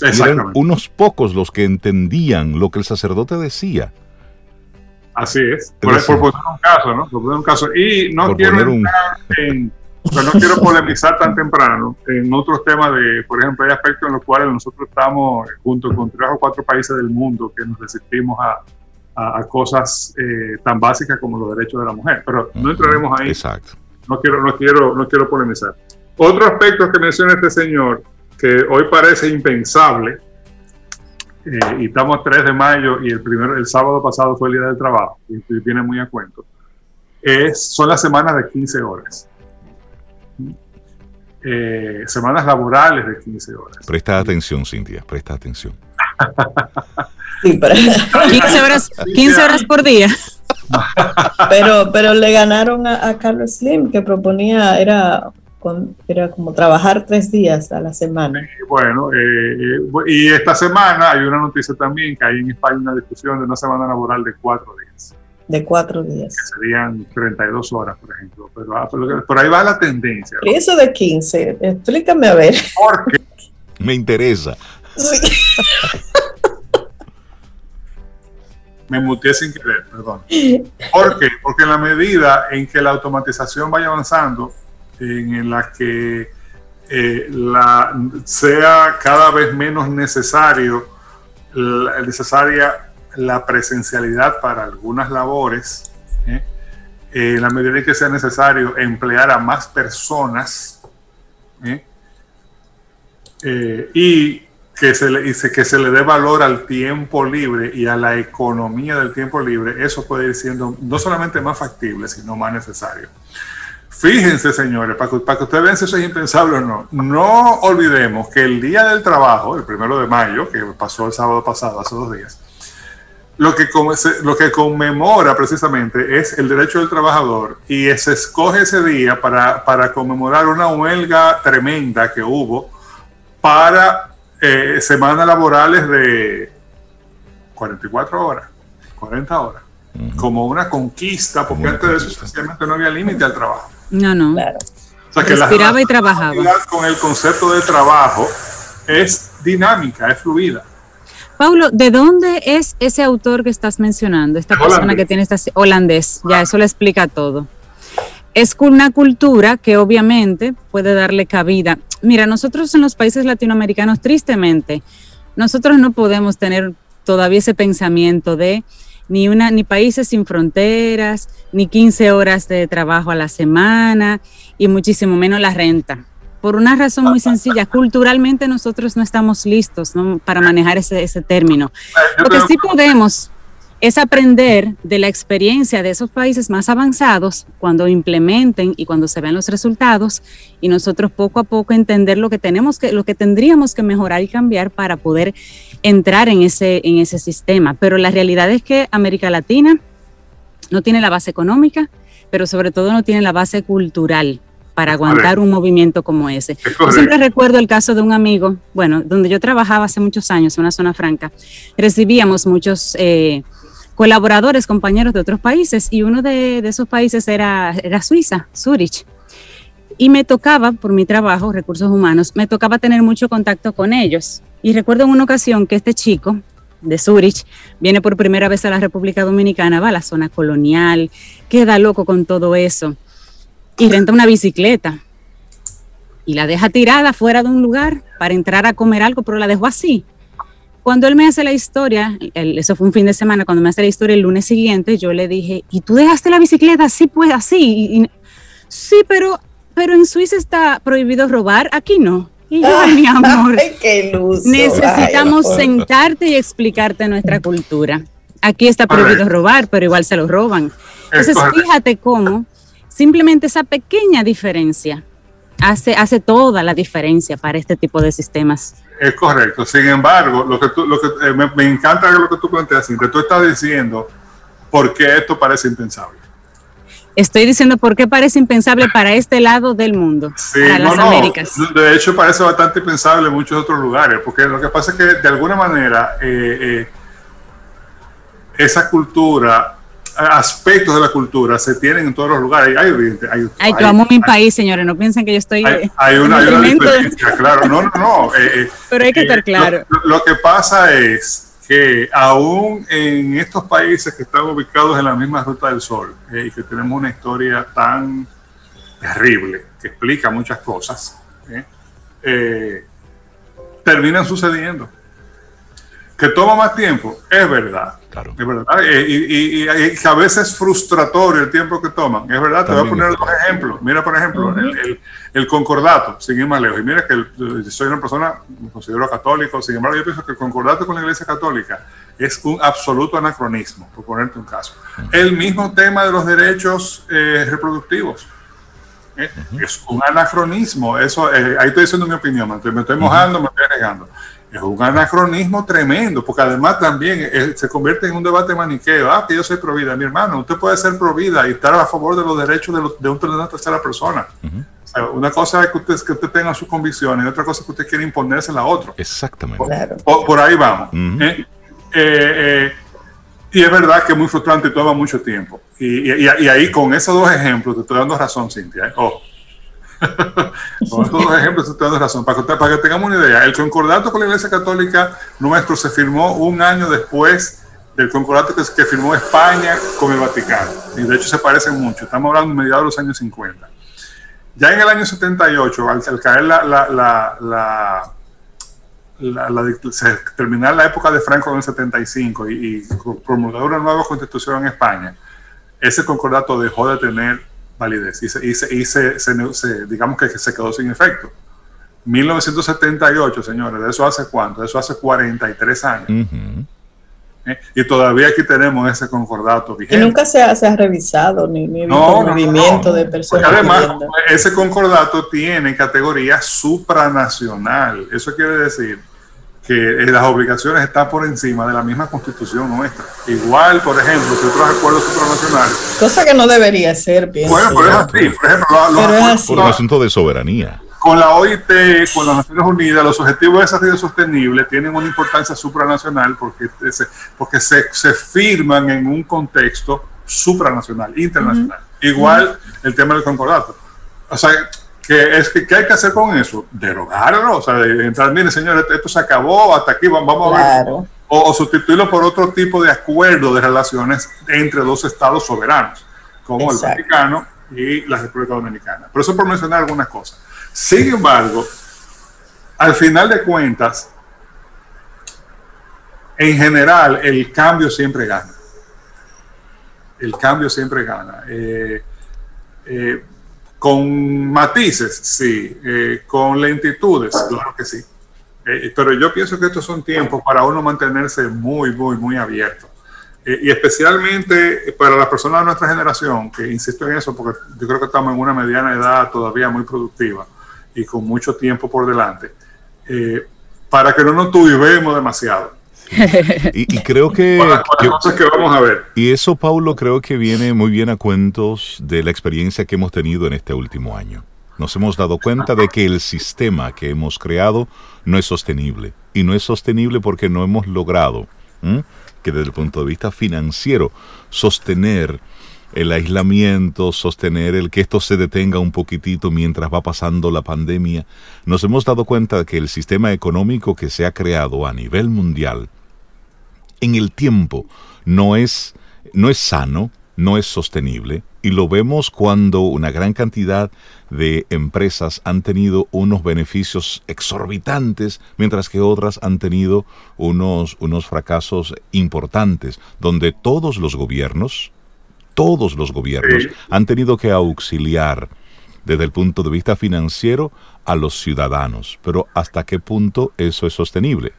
eran unos pocos los que entendían lo que el sacerdote decía. Así es. Por, poner un caso, ¿no? Por poner un caso. Y no quiero no quiero polemizar tan temprano en otros temas de, por ejemplo, hay aspectos en los cuales nosotros estamos junto con tres o cuatro países del mundo que nos resistimos a, a, cosas eh, tan básicas como los derechos de la mujer. Pero no entraremos ahí. Exacto. No quiero, no quiero, no quiero polemizar. Otro aspecto que menciona este señor que hoy parece impensable, eh, y estamos 3 de mayo y el, primero, el sábado pasado fue el Día del Trabajo, y, viene muy a cuento, es, son las semanas de 15 horas. Eh, semanas laborales de 15 horas. Presta atención, Cintia, presta atención. 15, horas, 15 horas por día. pero, pero le ganaron a, a Carlos Slim, que proponía, era era como trabajar tres días a la semana. bueno, eh, eh, y esta semana hay una noticia también que hay en España una discusión de una semana laboral de cuatro días. De cuatro días. Que serían 32 horas, por ejemplo. Pero, ah, por ahí va la tendencia. ¿Y eso de 15? Explícame a ver. Porque me interesa. me muteé sin querer, perdón. ¿Por qué? Porque en la medida en que la automatización vaya avanzando, en la que eh, sea cada vez menos necesario la, necesaria la presencialidad para algunas labores, ¿eh? en la medida en que sea necesario emplear a más personas ¿eh? y que se, le, que se le dé valor al tiempo libre y a la economía del tiempo libre, eso puede ir siendo no solamente más factible, sino más necesario. Fíjense, señores, para que, para que ustedes vean si eso es impensable o no. No olvidemos que el Día del Trabajo, el primero de mayo, que pasó el sábado pasado, hace dos días, lo que, lo que conmemora precisamente es el derecho del trabajador y se escoge ese día para, para conmemorar una huelga tremenda que hubo para eh, semanas laborales de 44 horas, 40 horas, como una conquista, porque antes de eso sencillamente no había límite al trabajo. No, no. Claro. O sea, que Respiraba y trabajaba. Con el concepto de trabajo es dinámica, es fluida. Paulo, ¿de dónde es ese autor que estás mencionando? Esta persona que tiene esta holandés, ya eso le explica todo. Es una cultura que obviamente puede darle cabida. Mira, nosotros en los países latinoamericanos, tristemente, nosotros no podemos tener todavía ese pensamiento de ni, una, ni países sin fronteras, ni 15 horas de trabajo a la semana y muchísimo menos la renta. Por una razón muy sencilla, culturalmente nosotros no estamos listos para manejar ese, ese término. Lo que sí podemos es aprender de la experiencia de esos países más avanzados cuando implementen y cuando se ven los resultados y nosotros poco a poco entender lo que tenemos que, lo que tendríamos que mejorar y cambiar para poder entrar en ese, en ese sistema. Pero la realidad es que América Latina no tiene la base económica, pero sobre todo no tiene la base cultural para aguantar un movimiento como ese. Yo siempre recuerdo el caso de un amigo, bueno, donde yo trabajaba hace muchos años en una zona franca, recibíamos muchos eh, colaboradores, compañeros de otros países, y uno de, esos países era, era Suiza, Zurich. Y me tocaba, por mi trabajo, recursos humanos, me tocaba tener mucho contacto con ellos. Y recuerdo en una ocasión que este chico de Zurich viene por primera vez a la República Dominicana, va a la zona colonial, queda loco con todo eso y renta una bicicleta y la deja tirada fuera de un lugar para entrar a comer algo, pero la dejó así. Cuando él me hace la historia, eso fue un fin de semana, cuando me hace la historia el lunes siguiente, yo le dije, ¿y tú dejaste la bicicleta así, pues así? sí, pero, pero en Suiza está prohibido robar, aquí no. Y yo, mi amor, necesitamos sentarte y explicarte nuestra cultura. Aquí está prohibido robar, pero igual se lo roban. Entonces, fíjate cómo simplemente esa pequeña diferencia hace, hace toda la diferencia para este tipo de sistemas. Es correcto. Sin embargo, lo que, tú, lo que eh, me, encanta lo que tú planteas, que tú estás diciendo por qué esto parece impensable. Estoy diciendo por qué parece impensable para este lado del mundo, para las Américas. De hecho, parece bastante impensable en muchos otros lugares, porque lo que pasa es que de alguna manera eh, eh, esa cultura aspectos de la cultura se tienen en todos los lugares. Hay, hay, hay, yo amo mi país, señores, no piensen que yo estoy... Hay, una, diferencia, claro, no, no, no. Eh, eh, Pero hay que estar claro. Lo, que pasa es que aún en estos países que están ubicados en la misma ruta del sol eh, y que tenemos una historia tan terrible que explica muchas cosas, terminan sucediendo. Que toma más tiempo, es verdad es verdad. Eh, y, a veces es frustratorio el tiempo que toman. Es verdad, te voy a poner dos ejemplos. Mira, por ejemplo, el, concordato, sin ir más lejos. Y mira que soy una persona, me considero católico, sin embargo, yo pienso que el concordato con la Iglesia Católica es un absoluto anacronismo, por ponerte un caso. El mismo tema de los derechos eh, reproductivos. ¿eh? Es un anacronismo. Eso, ahí estoy diciendo mi opinión, me estoy, mojando, me estoy negando es un anacronismo tremendo, porque además también eh, se convierte en un debate maniqueo. Ah, que yo soy provida. Mi hermano, usted puede ser provida y estar a favor de los derechos de, una tercera persona. una cosa es que usted, que usted tenga sus convicciones y otra cosa es que usted quiere imponerse a la otra. Exactamente. Por, ahí vamos. ¿eh? Eh, y es verdad que es muy frustrante y toma mucho tiempo. Y, ahí con esos dos ejemplos te estoy dando razón, Cintia. Oh, con estos dos ejemplos estoy dando razón. Para que, tengamos una idea, el concordato con la Iglesia Católica nuestro se firmó un año después del concordato que, firmó España con el Vaticano. Y de hecho se parecen mucho. Estamos hablando de mediados de los años 50. Ya en el año 78, al, caer la, la, la, terminar la época de Franco en el 75 y, y promulgar una nueva constitución en España, ese concordato dejó de tener validez y, se, digamos que se quedó sin efecto. 1978, señores, ¿de eso hace cuánto? De eso hace 43 años. ¿Eh? Y todavía aquí tenemos ese concordato vigente. Y nunca se ha, se ha revisado ni, ni movimiento de personas. además, ese concordato tiene categoría supranacional. Eso quiere decir que eh, las obligaciones están por encima de la misma constitución nuestra. Igual, por ejemplo, si otros acuerdos supranacionales. Cosa que no debería ser, pienso. Bueno, pero es así. Por ejemplo, por un asunto de soberanía. Con la OIT, con las Naciones Unidas, los objetivos de desarrollo sostenible tienen una importancia supranacional porque, se, porque se, se firman en un contexto supranacional, internacional. Igual el tema del concordato. O sea, ¿Qué, es que, ¿Qué hay que hacer con eso? Derogarlo, o sea, entrar, mire señores, esto se acabó, hasta aquí vamos a ver. O, sustituirlo por otro tipo de acuerdo de relaciones entre dos estados soberanos, como el Vaticano y la República Dominicana. Por eso por mencionar algunas cosas. Sin embargo, al final de cuentas, en general, el cambio siempre gana. El cambio siempre gana. Eh, eh, con matices, sí. Eh, con lentitudes, claro que sí. Eh, pero yo pienso que estos son tiempos para uno mantenerse muy, muy, muy abierto. Eh, y especialmente para las personas de nuestra generación, que insisto en eso porque yo creo que estamos en una mediana edad todavía muy productiva y con mucho tiempo por delante, para que no nos tuvimos demasiado. Y, creo que, que, vamos a ver. Y eso, Paulo, creo que viene muy bien a cuentos de la experiencia que hemos tenido en este último año. Nos hemos dado cuenta de que el sistema que hemos creado no es sostenible. Y no es sostenible porque no hemos logrado que desde el punto de vista financiero sostener el aislamiento, sostener el que esto se detenga un poquitito mientras va pasando la pandemia, nos hemos dado cuenta de que el sistema económico que se ha creado a nivel mundial en el tiempo no es, no es sano, no es sostenible, y lo vemos cuando una gran cantidad de empresas han tenido unos beneficios exorbitantes, mientras que otras han tenido unos, unos fracasos importantes, donde todos los gobiernos, todos los gobiernos han tenido que auxiliar desde el punto de vista financiero a los ciudadanos. Pero ¿hasta qué punto eso es sostenible?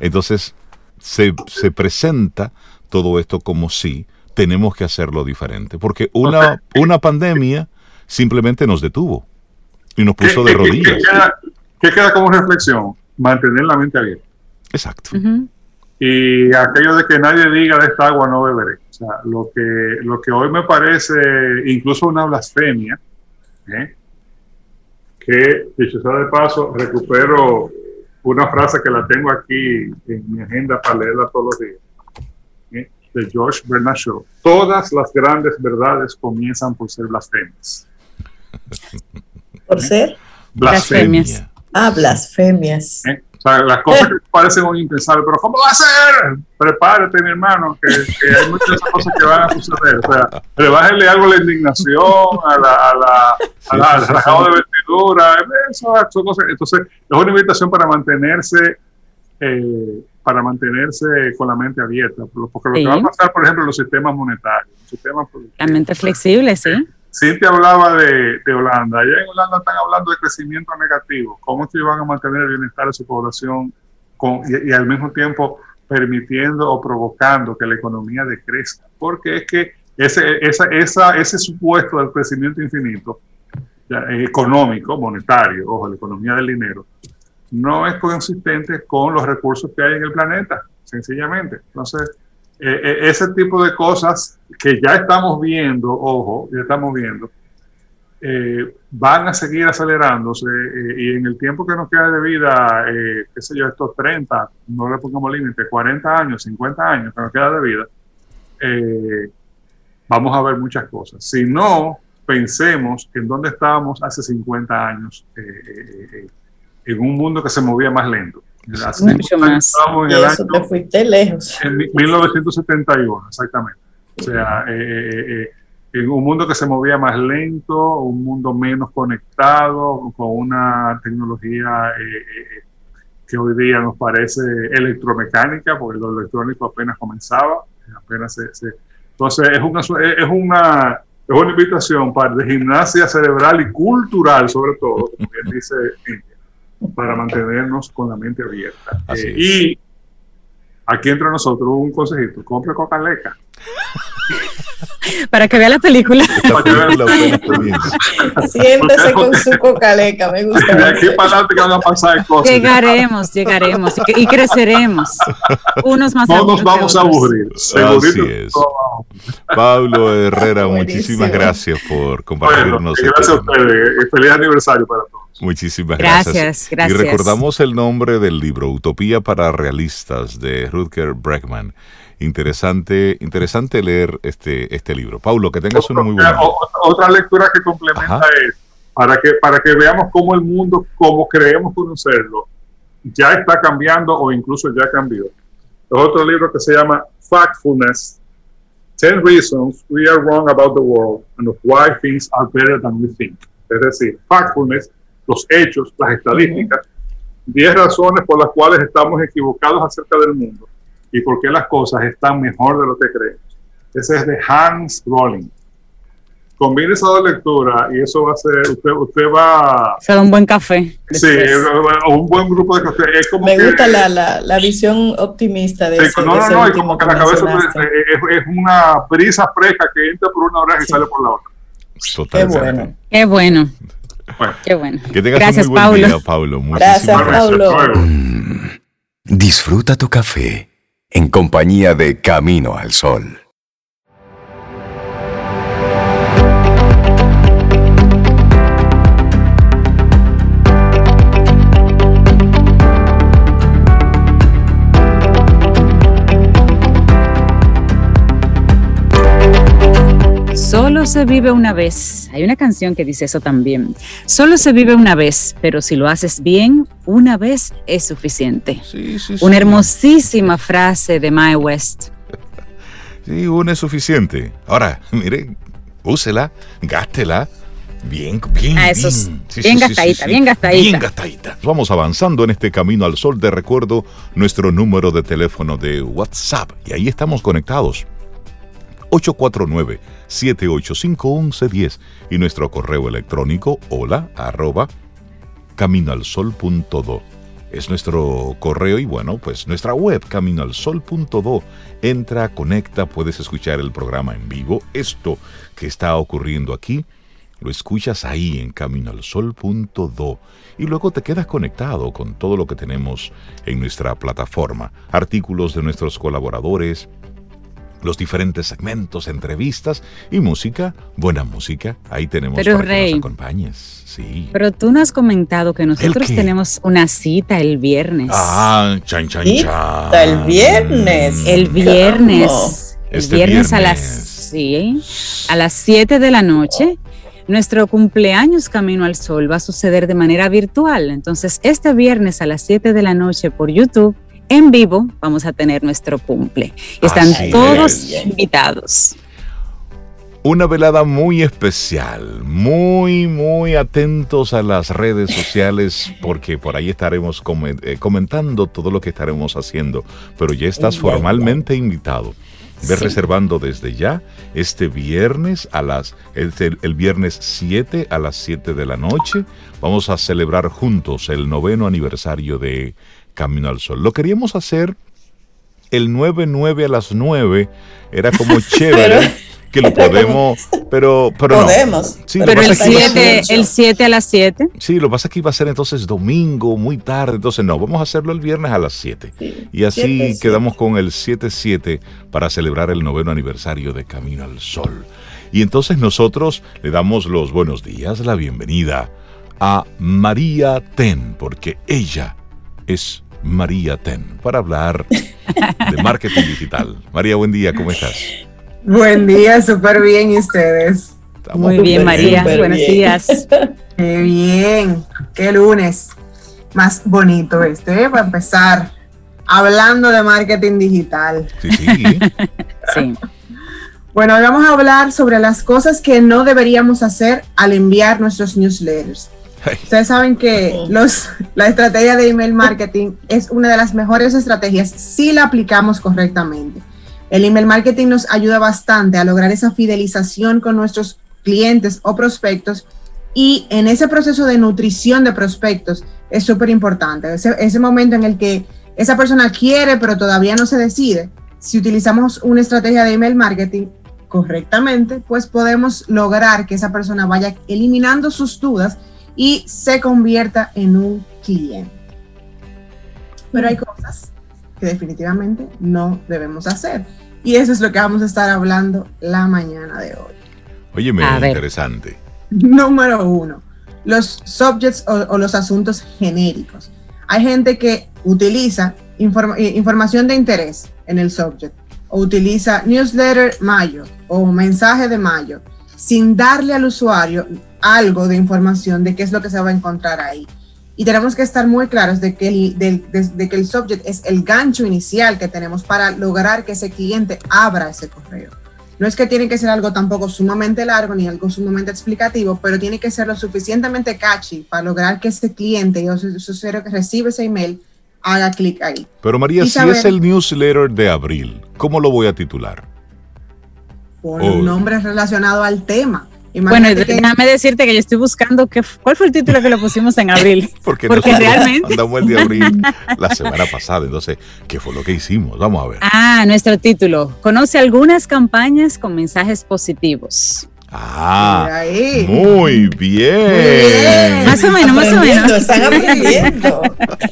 Entonces, se, se presenta todo esto como si tenemos que hacerlo diferente, porque una, una pandemia simplemente nos detuvo y nos puso de rodillas. ¿qué, queda, como reflexión? Mantener la mente abierta. Exacto. Y aquello de que nadie diga de esta agua no beberé. Sea, lo que, lo que hoy me parece incluso una blasfemia, ¿eh? que, dicho sea de paso, recupero una frase que la tengo aquí en mi agenda para leerla todos los días de George Bernard Shaw. Todas las grandes verdades comienzan por ser blasfemias. ¿Por ser? Blasfemias. Ah, blasfemias. ¿Eh? O sea, las cosas que parecen un impensable, pero ¿cómo va a ser? Prepárate, mi hermano, que, hay muchas cosas que van a suceder. O sea, rebájenle algo la indignación, a la, a la, a la, al de vestidura, eso, son cosas. Entonces, es una invitación para mantenerse eh, para mantenerse con la mente abierta. Porque lo que va a pasar, por ejemplo, en los sistemas monetarios, sistemas La mente flexible, sí. Cintia hablaba de, Holanda. Allá en Holanda están hablando de crecimiento negativo. ¿Cómo es que van a mantener el bienestar de su población y, al mismo tiempo permitiendo o provocando que la economía decrezca? Porque es que ese, esa, esa, ese supuesto del crecimiento infinito económico, monetario, ojo, la economía del dinero, no es consistente con los recursos que hay en el planeta, sencillamente. Entonces, eh, eh, ese tipo de cosas que ya estamos viendo, ojo, ya estamos viendo, eh, van a seguir acelerándose y en el tiempo que nos queda de vida, qué sé yo, estos 30, no le pongamos límite, 40 años, 50 años que nos queda de vida, vamos a ver muchas cosas. Si no, pensemos en dónde estábamos hace 50 años en un mundo que se movía más lento. Mucho más. En el Eso te fuiste lejos. En 1971, exactamente. O sea, eh, eh, eh, en un mundo que se movía más lento, un mundo menos conectado, con una tecnología que hoy día nos parece electromecánica, porque lo electrónico apenas comenzaba, apenas se, entonces es una, es una es una invitación para de gimnasia cerebral y cultural sobre todo, como bien dice para mantenernos con la mente abierta. Eh, y aquí entre nosotros un consejito, compre Coca-Leca. Para que vea la película. Siéntese con su cocaleca, me gusta. De aquí para adelante que van a pasar cosas. Llegaremos, llegaremos y, creceremos. Unos más No nos vamos a aburrir. Así es. Pablo Herrera, muchísimas gracias por compartirnos. Este gracias a ustedes. Feliz aniversario para todos. Muchísimas gracias. Gracias, Y recordamos el nombre del libro, Utopía para Realistas, de Rutger Bregman. Interesante, interesante leer este, este libro. Paulo, que tengas una muy buena. Otra lectura que complementa es para que, para que veamos cómo el mundo, como creemos conocerlo, ya está cambiando o incluso ya cambió. Es otro libro que se llama Factfulness, 10 Reasons We Are Wrong About the World and Why Things Are Better Than We Think. Es decir, Factfulness los hechos, las estadísticas, 10 razones por las cuales estamos equivocados acerca del mundo y por qué las cosas están mejor de lo que creemos. Ese es de Hans Rowling. combine esa dos lecturas y eso va a ser, usted, usted va... Se da un buen café. Sí, o un buen grupo de café. Es como Me gusta la, la, la, visión optimista de eso. No, no, no, es como que la cabeza es, una brisa fresca que entra por una oreja y sale por la otra. Totalmente. Qué bueno. Qué bueno. Qué bueno. Que tengas Gracias, un muy buen Día, Pablo. Gracias, Pablo. Disfruta tu café en compañía de Camino al Sol. Solo se vive una vez. Hay una canción que dice eso también. Solo se vive una vez, pero si lo haces bien, una vez es suficiente. Sí, sí, una hermosísima frase de Mae West. Sí, una es suficiente. Ahora, mire, úsela, gástela. Bien, bien, ah, eso bien. bien gastadita, bien gastadita. Bien gastadita. Vamos avanzando en este camino al sol. De recuerdo nuestro número de teléfono de WhatsApp y ahí estamos conectados. 849-785-1110 y nuestro correo electrónico hola arroba caminoalsol.do. Es nuestro correo y bueno, pues nuestra web caminoalsol.do. Entra, conecta, puedes escuchar el programa en vivo. Esto que está ocurriendo aquí, lo escuchas ahí en caminoalsol.do y luego te quedas conectado con todo lo que tenemos en nuestra plataforma. Artículos de nuestros colaboradores, los diferentes segmentos, entrevistas y música, buena música. Ahí tenemos Pero, para que nos acompañes. Sí. Pero tú nos has comentado que nosotros tenemos una cita el viernes. Ah, chan, chan, chan. El viernes. El viernes. El este viernes, a las sí, a las 7 de la noche. Nuestro cumpleaños Camino al Sol va a suceder de manera virtual. Entonces, este viernes a las 7 de la noche por YouTube en vivo vamos a tener nuestro cumple. Están todos invitados. Una velada muy especial, muy, muy atentos a las redes sociales porque por ahí estaremos eh, comentando todo lo que estaremos haciendo, pero ya estás formalmente invitado. Ve reservando desde ya este viernes a las el, el, viernes 7 a las 7 de la noche. Vamos a celebrar juntos el noveno aniversario de Camino al Sol. Lo queríamos hacer el 9-9 a las 9. Era como chévere. que lo podemos, pero, pero podemos. pero el 7, el 7 a las 7. Sí, lo que pasa es que iba a ser entonces domingo, muy tarde, entonces no, vamos a hacerlo el viernes a las 7. y así quedamos con el 7-7 para celebrar el noveno aniversario de Camino al Sol. Y entonces nosotros le damos los buenos días, la bienvenida a María Ten, porque ella es María Ten para hablar de marketing digital. María, buen día, ¿cómo estás? Buen día, súper bien, ¿y ustedes? Muy bien, María, buenos días. Qué bien, qué lunes más bonito este, ¿eh? para empezar, hablando de marketing digital. Sí, sí. sí. Bueno, hoy vamos a hablar sobre las cosas que no deberíamos hacer al enviar nuestros newsletters. Ustedes saben que los, la estrategia de email marketing es una de las mejores estrategias si la aplicamos correctamente. El email marketing nos ayuda bastante a lograr esa fidelización con nuestros clientes o prospectos y en ese proceso de nutrición de prospectos es súper importante. Ese, ese momento en el que esa persona quiere pero todavía no se decide, si utilizamos una estrategia de email marketing correctamente, pues podemos lograr que esa persona vaya eliminando sus dudas y se convierta en un cliente. Pero hay cosas que definitivamente no debemos hacer. Y eso es lo que vamos a estar hablando la mañana de hoy. Oye, interesante. Número uno, los subjects o, los asuntos genéricos. Hay gente que utiliza eh, información de interés en el subject o utiliza newsletter mayo o mensaje de mayo sin darle al usuario algo de información de qué es lo que se va a encontrar ahí. Y tenemos que estar muy claros de que, el, de, que el subject es el gancho inicial que tenemos para lograr que ese cliente abra ese correo. No es que tiene que ser algo tampoco sumamente largo ni algo sumamente explicativo, pero tiene que ser lo suficientemente catchy para lograr que ese cliente o su usuario que recibe ese email haga clic ahí. Pero María, si es el newsletter de abril, ¿cómo lo voy a titular? Por un nombre relacionado al tema bueno, déjame decirte que yo estoy buscando qué, cuál fue el título que le pusimos en abril. Porque, realmente andamos el de abril la semana pasada, entonces, ¿qué fue lo que hicimos? Vamos a ver. Ah, nuestro título. Conoce algunas campañas con mensajes positivos. Ah, muy bien. Más o menos, más o menos. Están aprendiendo.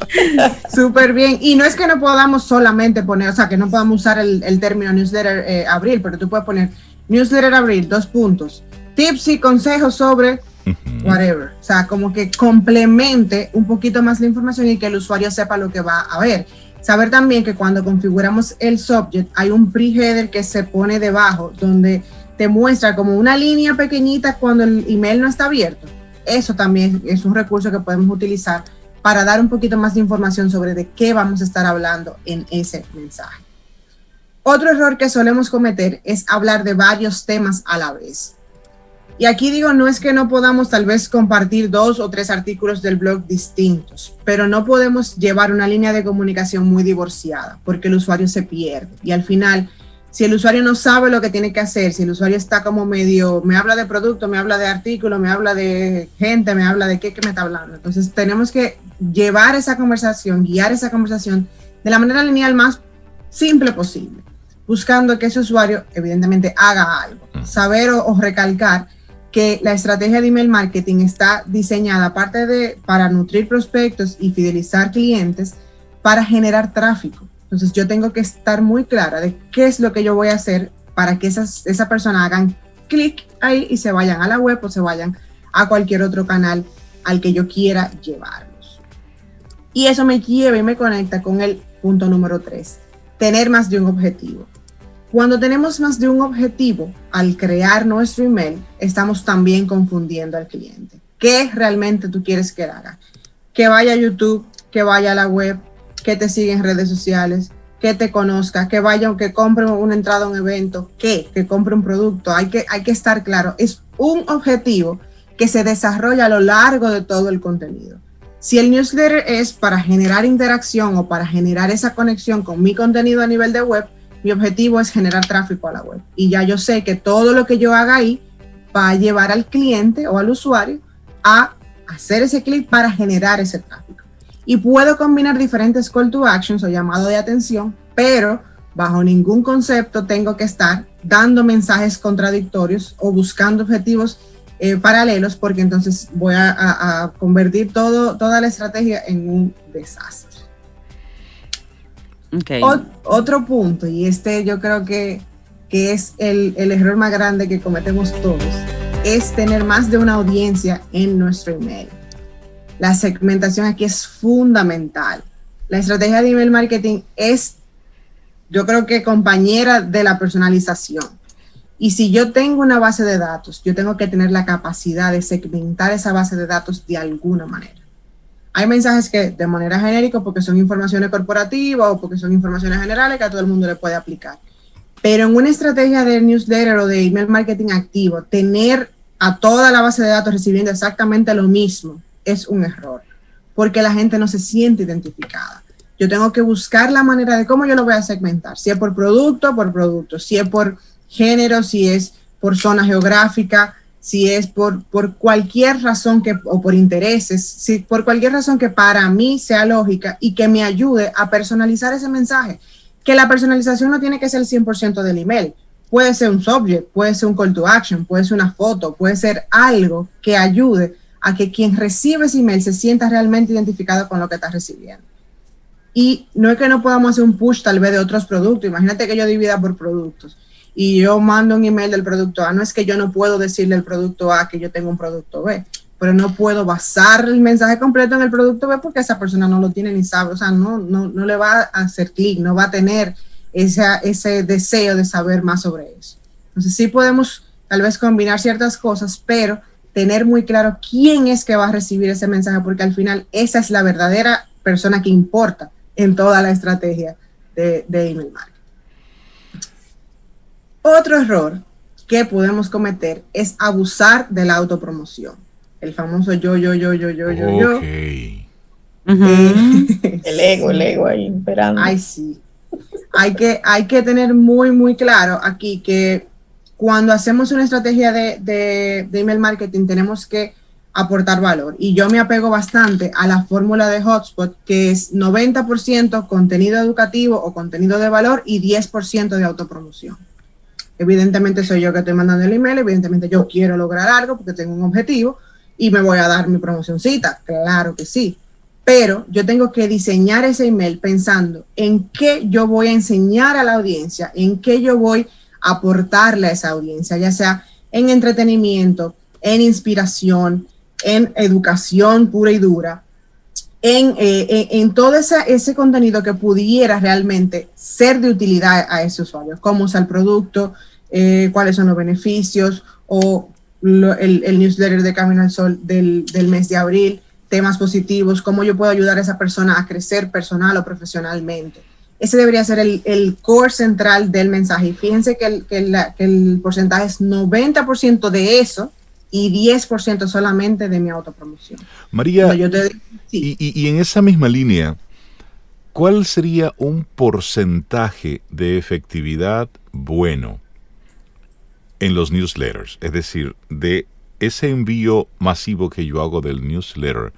Súper bien. Y no es que no podamos solamente poner, o sea, que no podamos usar el, término newsletter eh, abril, pero tú puedes poner newsletter abril, dos puntos. Tips y consejos sobre whatever. O sea, como que complemente un poquito más la información y que el usuario sepa lo que va a ver. Saber también que cuando configuramos el subject hay un pre-header que se pone debajo donde te muestra como una línea pequeñita cuando el email no está abierto. Eso también es un recurso que podemos utilizar para dar un poquito más de información sobre de qué vamos a estar hablando en ese mensaje. Otro error que solemos cometer es hablar de varios temas a la vez. Y aquí digo, no es que no podamos tal vez compartir dos o tres artículos del blog distintos, pero no podemos llevar una línea de comunicación muy divorciada porque el usuario se pierde y al final si el usuario no sabe lo que tiene que hacer, si el usuario está como medio, me habla de producto, me habla de artículo, me habla de gente, me habla de qué que me está hablando. Entonces tenemos que llevar esa conversación, guiar esa conversación de la manera lineal más simple posible, buscando que ese usuario evidentemente haga algo, saber o, recalcar que la estrategia de email marketing está diseñada aparte de para nutrir prospectos y fidelizar clientes, para generar tráfico entonces yo tengo que estar muy clara de qué es lo que yo voy a hacer para que esas, esa persona hagan clic ahí y se vayan a la web o se vayan a cualquier otro canal al que yo quiera llevarlos. Y eso me lleva y me conecta con el punto número tres, tener más de un objetivo. Cuando tenemos más de un objetivo, al crear nuestro email, estamos también confundiendo al cliente. ¿Qué realmente tú quieres que haga? Que vaya a YouTube, que vaya a la web, que te siga en redes sociales, que te conozca, que vaya, que compre una entrada a un evento, que, que compre un producto. Hay que, hay que estar claro. Es un objetivo que se desarrolla a lo largo de todo el contenido. Si el newsletter es para generar interacción o para generar esa conexión con mi contenido a nivel de web, mi objetivo es generar tráfico a la web. Y ya yo sé que todo lo que yo haga ahí va a llevar al cliente o al usuario a hacer ese clic para generar ese tráfico y puedo combinar diferentes call to actions o llamado de atención, pero bajo ningún concepto tengo que estar dando mensajes contradictorios o buscando objetivos eh, paralelos porque entonces voy a, convertir toda la estrategia en un desastre. Otro punto, y este yo creo que, que es el, el error más grande que cometemos todos, es tener más de una audiencia en nuestro email. La segmentación aquí es fundamental. La estrategia de email marketing es, yo creo que compañera de la personalización. Y si yo tengo una base de datos, yo tengo que tener la capacidad de segmentar esa base de datos de alguna manera. Hay mensajes que de manera genérica, porque son informaciones corporativas o porque son informaciones generales que a todo el mundo le puede aplicar. Pero en una estrategia de newsletter o de email marketing activo, tener a toda la base de datos recibiendo exactamente lo mismo es un error, porque la gente no se siente identificada. Yo tengo que buscar la manera de cómo yo lo voy a segmentar, si es por producto, por producto, si es por género, si es por zona geográfica, si es por, por cualquier razón que, o por intereses, si por cualquier razón que para mí sea lógica y que me ayude a personalizar ese mensaje. Que la personalización no tiene que ser el 100% del email. Puede ser un subject, puede ser un call to action, puede ser una foto, puede ser algo que ayude a que quien recibe ese email se sienta realmente identificado con lo que está recibiendo. Y no es que no podamos hacer un push tal vez de otros productos. Imagínate que yo divida por productos y yo mando un email del producto A. No es que yo no puedo decirle al producto A que yo tengo un producto B, pero no puedo basar el mensaje completo en el producto B porque esa persona no lo tiene ni sabe. O sea, no, no, no le va a hacer clic, no va a tener esa, ese deseo de saber más sobre eso. Entonces sí podemos tal vez combinar ciertas cosas, pero tener muy claro quién es que va a recibir ese mensaje, porque al final esa es la verdadera persona que importa en toda la estrategia de, email marketing. Otro error que podemos cometer es abusar de la autopromoción. El famoso yo, yo, yo, yo, yo, yo, yo. el ego, el ego ahí esperando. Ay, sí. Hay que, hay que tener muy, muy claro aquí que cuando hacemos una estrategia de, de, de email marketing tenemos que aportar valor. Y yo me apego bastante a la fórmula de Hotspot, que es 90% contenido educativo o contenido de valor y 10% de autopromoción. Evidentemente soy yo que estoy mandando el email, evidentemente yo quiero lograr algo porque tengo un objetivo y me voy a dar mi promocioncita, claro que sí. Pero yo tengo que diseñar ese email pensando en qué yo voy a enseñar a la audiencia, en qué yo voy a aportarle a esa audiencia, ya sea en entretenimiento, en inspiración, en educación pura y dura, en, eh, en, todo ese, contenido que pudiera realmente ser de utilidad a ese usuario, cómo usa el producto, eh, cuáles son los beneficios o el, el, newsletter de Camino al Sol del, del, mes de abril, temas positivos, cómo yo puedo ayudar a esa persona a crecer personal o profesionalmente. Ese debería ser el, el core central del mensaje. Y fíjense que el, que, la, que el porcentaje es 90% de eso, y 10% solamente de mi autopromoción. María, y, en esa misma línea, ¿cuál sería un porcentaje de efectividad bueno en los newsletters? Es decir, de ese envío masivo que yo hago del newsletter,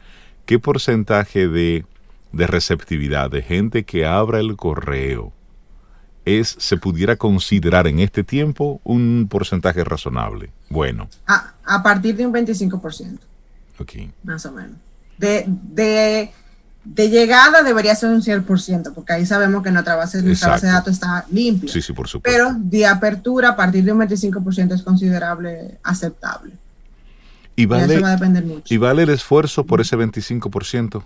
¿qué porcentaje de, de receptividad, de gente que abra el correo, es, se pudiera considerar en este tiempo un porcentaje razonable? Bueno. A, a partir de un 25%. Ok. Más o menos. De, de, de, llegada debería ser un 100%, porque ahí sabemos que nuestra base, nuestra base de datos está limpia. Sí, sí, por supuesto. Pero de apertura, a partir de un 25% es considerable aceptable. Y vale, y eso va a depender mucho. ¿Y vale el esfuerzo por ese 25%?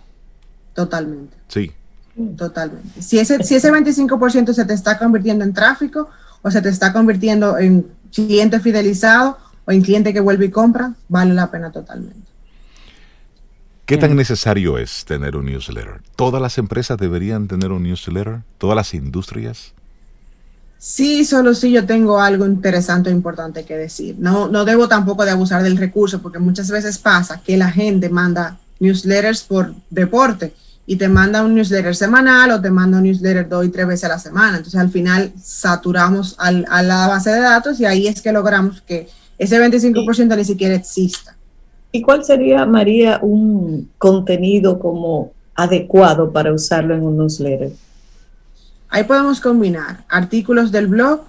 Totalmente. Sí. Totalmente. Si ese, si ese 25% se te está convirtiendo en tráfico o se te está convirtiendo en cliente fidelizado o en cliente que vuelve y compra, vale la pena totalmente. ¿Qué tan necesario es tener un newsletter? ¿Todas las empresas deberían tener un newsletter? ¿Todas las industrias? Sí, solo si yo tengo algo interesante o importante que decir. No, no debo tampoco de abusar del recurso, porque muchas veces pasa que la gente manda newsletters por deporte y te manda un newsletter semanal o te manda un newsletter dos y tres veces a la semana. Entonces al final saturamos al, a la base de datos y ahí es que logramos que ese 25% ni siquiera exista. ¿Y cuál sería, María, un contenido como adecuado para usarlo en un newsletter? Ahí podemos combinar artículos del blog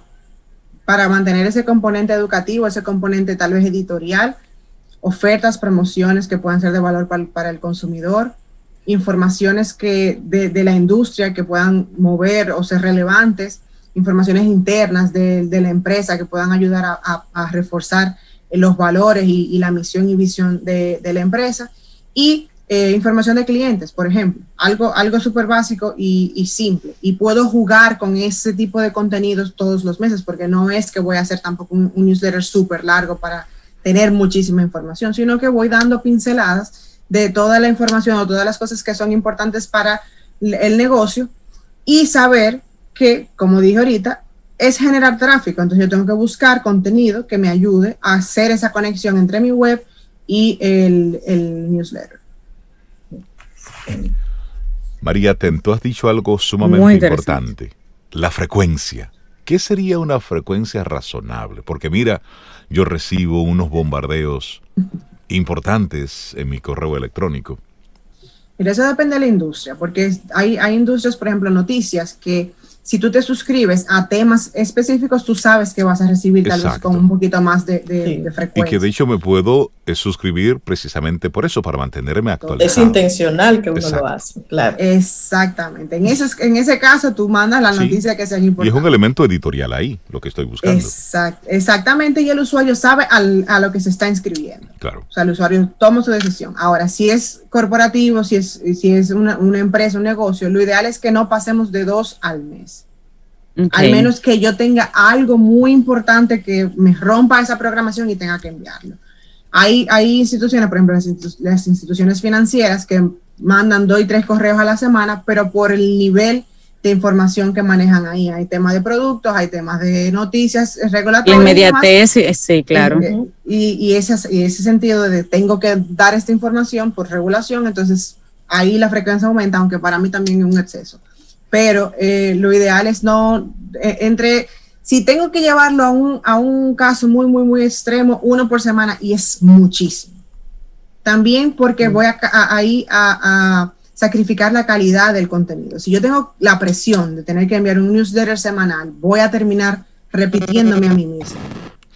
para mantener ese componente educativo, ese componente tal vez editorial, ofertas, promociones que puedan ser de valor para, para el consumidor, informaciones que de, de, la industria que puedan mover o ser relevantes, informaciones internas de, de la empresa que puedan ayudar a, reforzar los valores y, la misión y visión de, la empresa, y eh, información de clientes, por ejemplo, algo, algo súper básico y, y, simple. Y puedo jugar con ese tipo de contenidos todos los meses, porque no es que voy a hacer tampoco un, un newsletter súper largo para tener muchísima información, sino que voy dando pinceladas de toda la información o todas las cosas que son importantes para el negocio y saber que, como dije ahorita, es generar tráfico. Entonces yo tengo que buscar contenido que me ayude a hacer esa conexión entre mi web y el, el newsletter. María, tú has dicho algo sumamente importante, la frecuencia. ¿Qué sería una frecuencia razonable? Porque mira, yo recibo unos bombardeos importantes en mi correo electrónico? Mira, eso depende de la industria, porque hay, hay industrias, por ejemplo, noticias, que si tú te suscribes a temas específicos, tú sabes que vas a recibir tal vez con un poquito más de, de, frecuencia. Y que de hecho me puedo eh, suscribir precisamente por eso, para mantenerme actualizado. Es intencional que uno lo hace, claro. Exactamente. En ese, en ese caso, tú mandas la noticia que sea importante. Y es un elemento editorial ahí, lo que estoy buscando. Exact, exactamente, y el usuario sabe al, a lo que se está inscribiendo. Claro. O sea, el usuario toma su decisión. Ahora, si es corporativo, si es, si es una, una empresa, un negocio, lo ideal es que no pasemos de dos al mes. Al menos que yo tenga algo muy importante que me rompa esa programación y tenga que enviarlo. Hay, hay instituciones, por ejemplo, las, instituciones financieras que mandan dos y tres correos a la semana, pero por el nivel de información que manejan ahí. Hay temas de productos, hay temas de noticias regulatorias. Inmediatez, sí, claro. Y, y, ese, y ese sentido de tengo que dar esta información por regulación, entonces ahí la frecuencia aumenta, aunque para mí también es un exceso pero eh, lo ideal es no, eh, entre Si tengo que llevarlo a un, a un caso muy, muy, muy extremo, uno por semana, y es muchísimo. También porque mm. voy a, ahí a, sacrificar la calidad del contenido. Si yo tengo la presión de tener que enviar un newsletter semanal, voy a terminar repitiéndome a mí mismo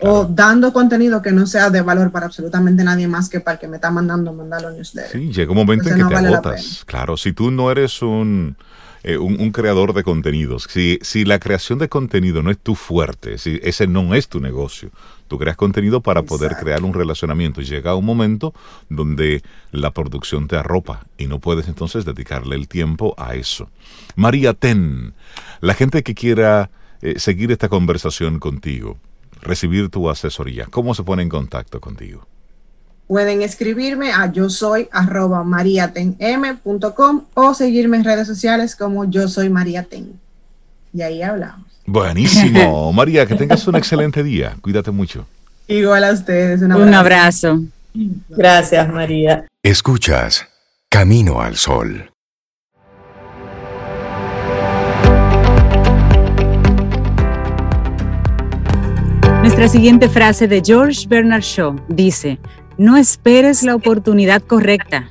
o dando contenido que no sea de valor para absolutamente nadie más que para el que me está mandando mandarlo newsletter. Sí, llega un momento en que te agotas. Claro, si tú no eres un, eh, un, creador de contenidos, si, si la creación de contenido no es tu fuerte, si ese no es tu negocio, tú creas contenido para poder crear un relacionamiento. Llega un momento donde la producción te arropa y no puedes entonces dedicarle el tiempo a eso. María Ten, la gente que quiera eh, seguir esta conversación contigo, recibir tu asesoría, ¿cómo se pone en contacto contigo? Pueden escribirme a yo soy arroba mariatenm.com o seguirme en redes sociales como yo soy mariaten. Y ahí hablamos. Buenísimo. María, que tengas un excelente día. Cuídate mucho. Igual a ustedes. Un abrazo. Un abrazo. Gracias, María. Escuchas Camino al Sol. Nuestra siguiente frase de George Bernard Shaw dice, no esperes la oportunidad correcta,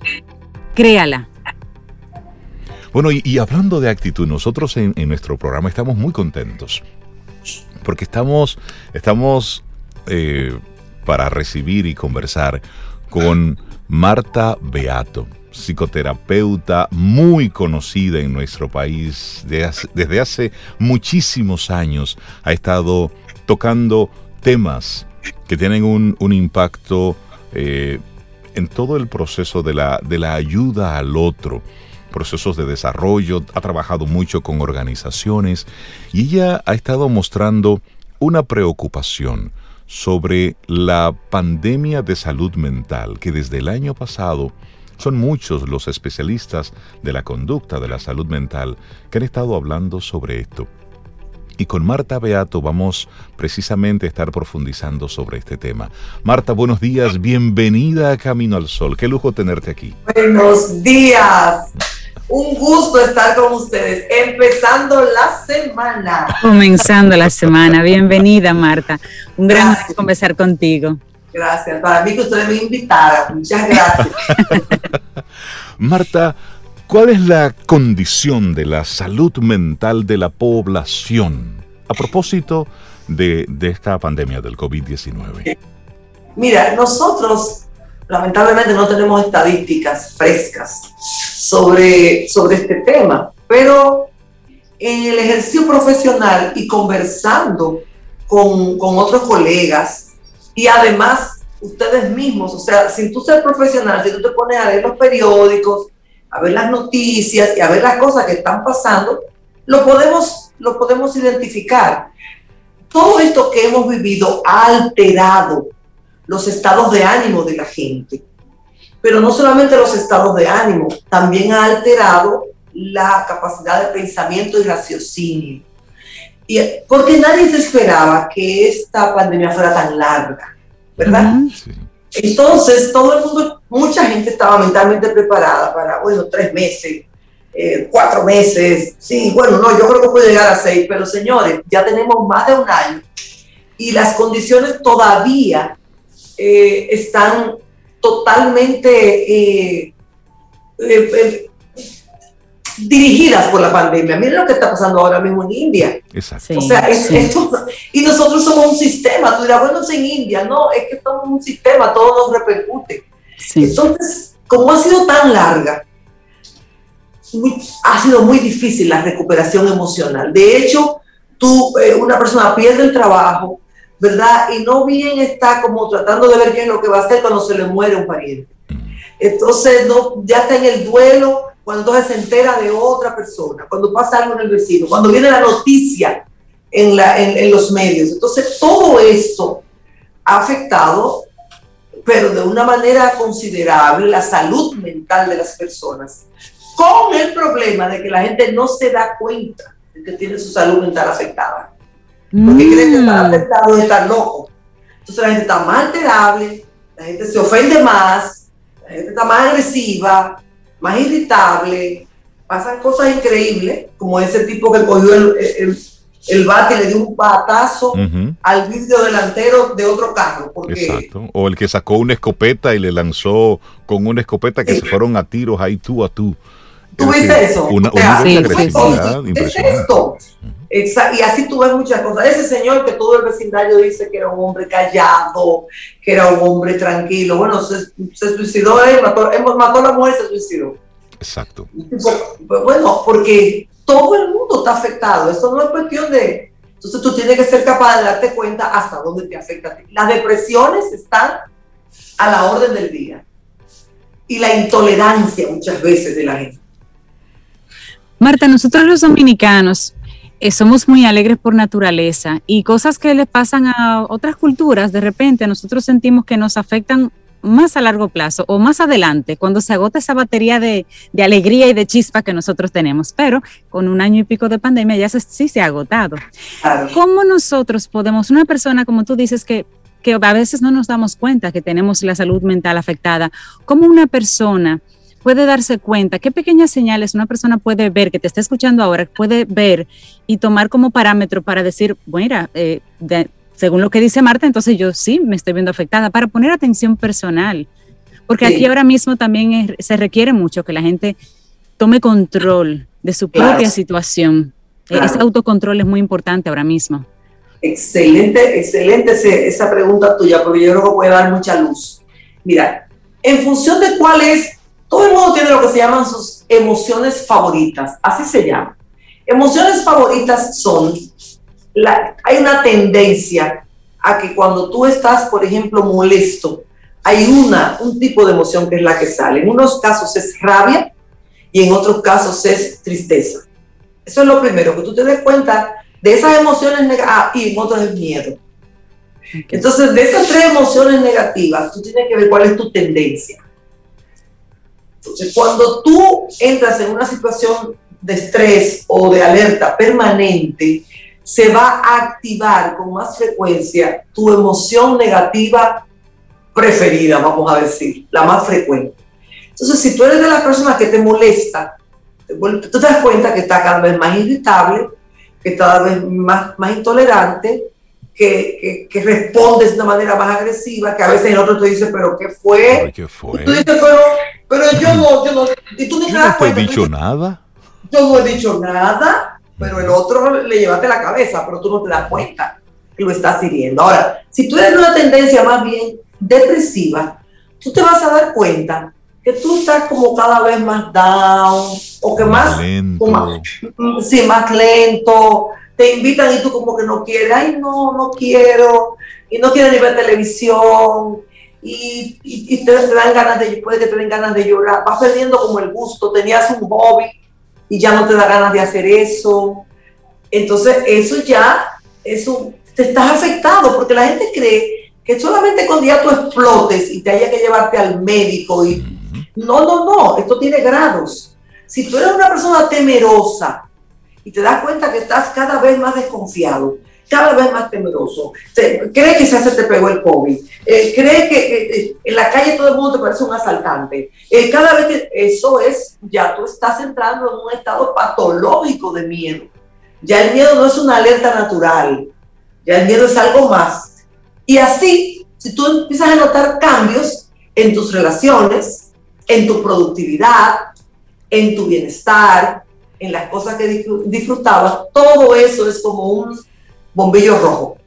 créala. Bueno, y, hablando de actitud, nosotros en, nuestro programa estamos muy contentos porque estamos, estamos eh, para recibir y conversar con Marta Beato, psicoterapeuta muy conocida en nuestro país desde hace muchísimos años. Ha estado tocando temas que tienen un, impacto eh, en todo el proceso de la, de la ayuda al otro, procesos de desarrollo, ha trabajado mucho con organizaciones y ella ha estado mostrando una preocupación sobre la pandemia de salud mental que desde el año pasado son muchos los especialistas de la conducta de la salud mental que han estado hablando sobre esto. Y con Marta Beato vamos precisamente a estar profundizando sobre este tema. Marta, buenos días, bienvenida a Camino al Sol. Qué lujo tenerte aquí. Buenos días. Un gusto estar con ustedes, empezando la semana. Comenzando la semana. Bienvenida, Marta. Un gran gusto conversar contigo. Gracias. Para mí que ustedes me invitaron. Muchas gracias. Marta, ¿Cuál es la condición de la salud mental de la población a propósito de, esta pandemia del COVID-19? Mira, nosotros lamentablemente no tenemos estadísticas frescas sobre, sobre este tema, pero en el ejercicio profesional y conversando con, con otros colegas y además ustedes mismos, o sea, sin tú ser profesional, si tú te pones a leer los periódicos, a ver las noticias y a ver las cosas que están pasando, lo podemos, lo podemos identificar. Todo esto que hemos vivido ha alterado los estados de ánimo de la gente. Pero no solamente los estados de ánimo, también ha alterado la capacidad de pensamiento y raciocinio. Y, porque nadie se esperaba que esta pandemia fuera tan larga, ¿verdad? Entonces, todo el mundo, mucha gente estaba mentalmente preparada para, bueno, tres meses, eh, cuatro meses, sí, bueno, no, yo creo que puede llegar a seis, pero señores, ya tenemos más de un año y las condiciones todavía eh, están totalmente eh, dirigidas por la pandemia. Miren lo que está pasando ahora mismo en India. Exacto. o sea, y nosotros somos un sistema. Tú dirás, bueno, es en India. No, es que somos un sistema, todo nos repercute. Entonces, como ha sido tan larga, ha sido muy difícil la recuperación emocional. De hecho, tú, eh, una persona pierde el trabajo, ¿verdad? Y no bien está como tratando de ver qué es lo que va a hacer cuando se le muere un pariente. Entonces, no, ya está en el duelo, cuando se entera de otra persona, cuando pasa algo en el vecino, cuando viene la noticia en, la, en, los medios. Entonces, todo esto ha afectado, pero de una manera considerable, la salud mental de las personas, con el problema de que la gente no se da cuenta de que tiene su salud mental afectada. Porque mm. cree que está afectado de estar loco. Entonces la gente está más alterable, la gente se ofende más, la gente está más agresiva, más irritable, pasan cosas increíbles, como ese tipo que cogió el, el bate y le dio un patazo al vidrio delantero de otro carro. Exacto. O el que sacó una escopeta y le lanzó con una escopeta que se fueron a tiros ahí tú a tú. ¿Tú viste eso? Una, agresividad impresionante. y así tú ves muchas cosas. Ese señor que todo el vecindario dice que era un hombre callado, que era un hombre tranquilo. Bueno, se, suicidó él, mató, mató a la mujer y se suicidó. Exacto. Pues, bueno, porque todo el mundo está afectado. Esto no es cuestión de... Entonces tú tienes que ser capaz de darte cuenta hasta dónde te afecta a ti. Las depresiones están a la orden del día. Y la intolerancia muchas veces de la gente. Marta, nosotros los dominicanos eh, somos muy alegres por naturaleza y cosas que les pasan a otras culturas, de repente nosotros sentimos que nos afectan más a largo plazo o más adelante, cuando se agota esa batería de, alegría y de chispa que nosotros tenemos. Pero con un año y pico de pandemia ya sí se ha agotado. ¿Cómo nosotros podemos, una persona como tú dices que, que a veces no nos damos cuenta que tenemos la salud mental afectada, cómo una persona puede darse cuenta, qué pequeñas señales una persona puede ver, que te está escuchando ahora, puede ver y tomar como parámetro para decir, bueno, eh, según lo que dice Marta, entonces yo sí me estoy viendo afectada, para poner atención personal. Porque aquí ahora mismo también se requiere mucho que la gente tome control de su propia situación. E, ese autocontrol es muy importante ahora mismo. Excelente, excelente esa pregunta tuya, porque yo creo que puede dar mucha luz. Mira, en función de cuál es todo el mundo tiene lo que se llaman sus emociones favoritas, así se llama. Emociones favoritas son, la, hay una tendencia a que cuando tú estás, por ejemplo, molesto, hay una, un tipo de emoción que es la que sale. En unos casos es rabia y en otros casos es tristeza. Eso es lo primero, que tú te des cuenta de esas emociones negativas ah, y en otros es miedo. Entonces, de esas tres emociones negativas, tú tienes que ver cuál es tu tendencia. Entonces, cuando tú entras en una situación de estrés o de alerta permanente, se va a activar con más frecuencia tu emoción negativa preferida, vamos a decir, la más frecuente. Entonces, si tú eres de las personas que te molesta, tú te das cuenta que está cada vez más irritable, que cada vez más, más intolerante, que, que, respondes de una manera más agresiva, que a veces el otro te dice, pero ¿qué fue? ¿Qué fue? Y tú dices, pero, pero yo no, yo no, y tú ni no te he dicho nada. Yo no he dicho nada, pero el otro le llevaste la cabeza, pero tú no te das cuenta que lo estás hiriendo. Ahora, si tú eres una tendencia más bien depresiva, tú te vas a dar cuenta que tú estás como cada vez más down, o que más, lento. Más, sí, más lento, te invitan y tú como que no quieres, ay no, no quiero, y no quieres ni ver televisión, y, y, te, dan ganas de, puede que te den ganas de llorar, vas perdiendo como el gusto, tenías un hobby y ya no te da ganas de hacer eso. Entonces eso ya, eso, te estás afectado porque la gente cree que solamente con día tú explotes y te haya que llevarte al médico y no, no, no, esto tiene grados. Si tú eres una persona temerosa, y te das cuenta que estás cada vez más desconfiado, cada vez más temeroso. cree que se te pegó el COVID. Eh, cree que en la calle todo el mundo te parece un asaltante. Eh, cada vez que eso es, ya tú estás entrando en un estado patológico de miedo. Ya el miedo no es una alerta natural. Ya el miedo es algo más. Y así, si tú empiezas a notar cambios en tus relaciones, en tu productividad, en tu bienestar, en las cosas que disfrutaba, todo eso es como un bombillo rojo.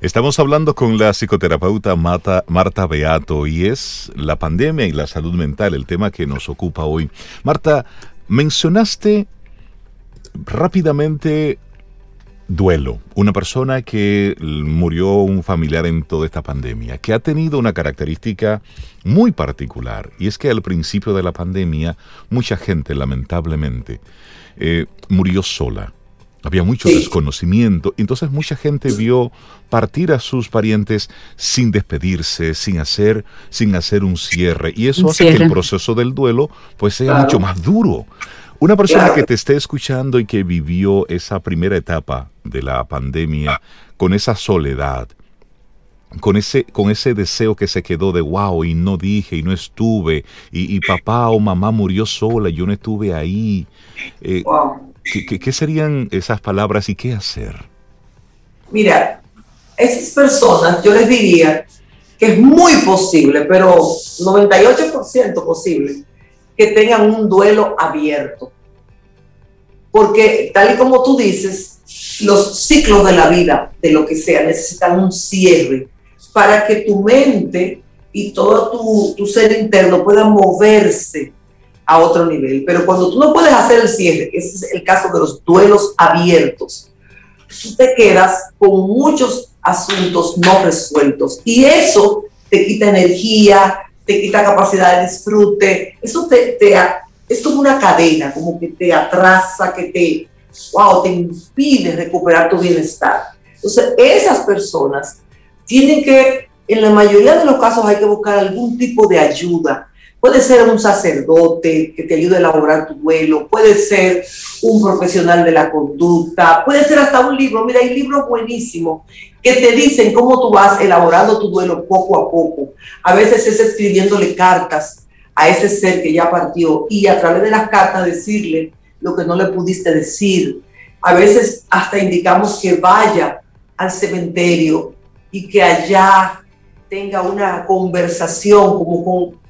Estamos hablando con la psicoterapeuta Marta, Marta Beato y es la pandemia y la salud mental, el tema que nos ocupa hoy. Marta, mencionaste rápidamente duelo, una persona que murió un familiar en toda esta pandemia, que ha tenido una característica muy particular, y es que al principio de la pandemia mucha gente lamentablemente eh, murió sola. Había mucho desconocimiento, entonces mucha gente vio partir a sus parientes sin despedirse, sin hacer, sin hacer un cierre, y eso hace que el proceso del duelo pues sea mucho más duro. Una persona que te esté escuchando y que vivió esa primera etapa de la pandemia con esa soledad, con ese, con ese deseo que se quedó de wow y no dije y no estuve y, papá o mamá murió sola y yo no estuve ahí. Eh, ¿Qué, serían esas palabras y qué hacer? Mira, esas personas, yo les diría que es muy posible, pero 98% posible, que tengan un duelo abierto. Porque tal y como tú dices, los ciclos de la vida, de lo que sea, necesitan un cierre para que tu mente y todo tu, tu ser interno puedan moverse a otro nivel. Pero cuando tú no puedes hacer el cierre, ese es el caso de los duelos abiertos, tú te quedas con muchos asuntos no resueltos y eso te quita energía, te quita capacidad de disfrute, eso te, te es como una cadena, como que te atrasa, que te, wow, te impide recuperar tu bienestar. Entonces, esas personas tienen que, en la mayoría de los casos hay que buscar algún tipo de ayuda, Puede ser un sacerdote que te ayude a elaborar tu duelo, puede ser un profesional de la conducta, puede ser hasta un libro. Mira, hay libros buenísimos que te dicen cómo tú vas elaborando tu duelo poco a poco. A veces es escribiéndole cartas a ese ser que ya partió y a través de las cartas decirle lo que no le pudiste decir. A veces hasta indicamos que vaya al cementerio y que allá tenga una conversación como con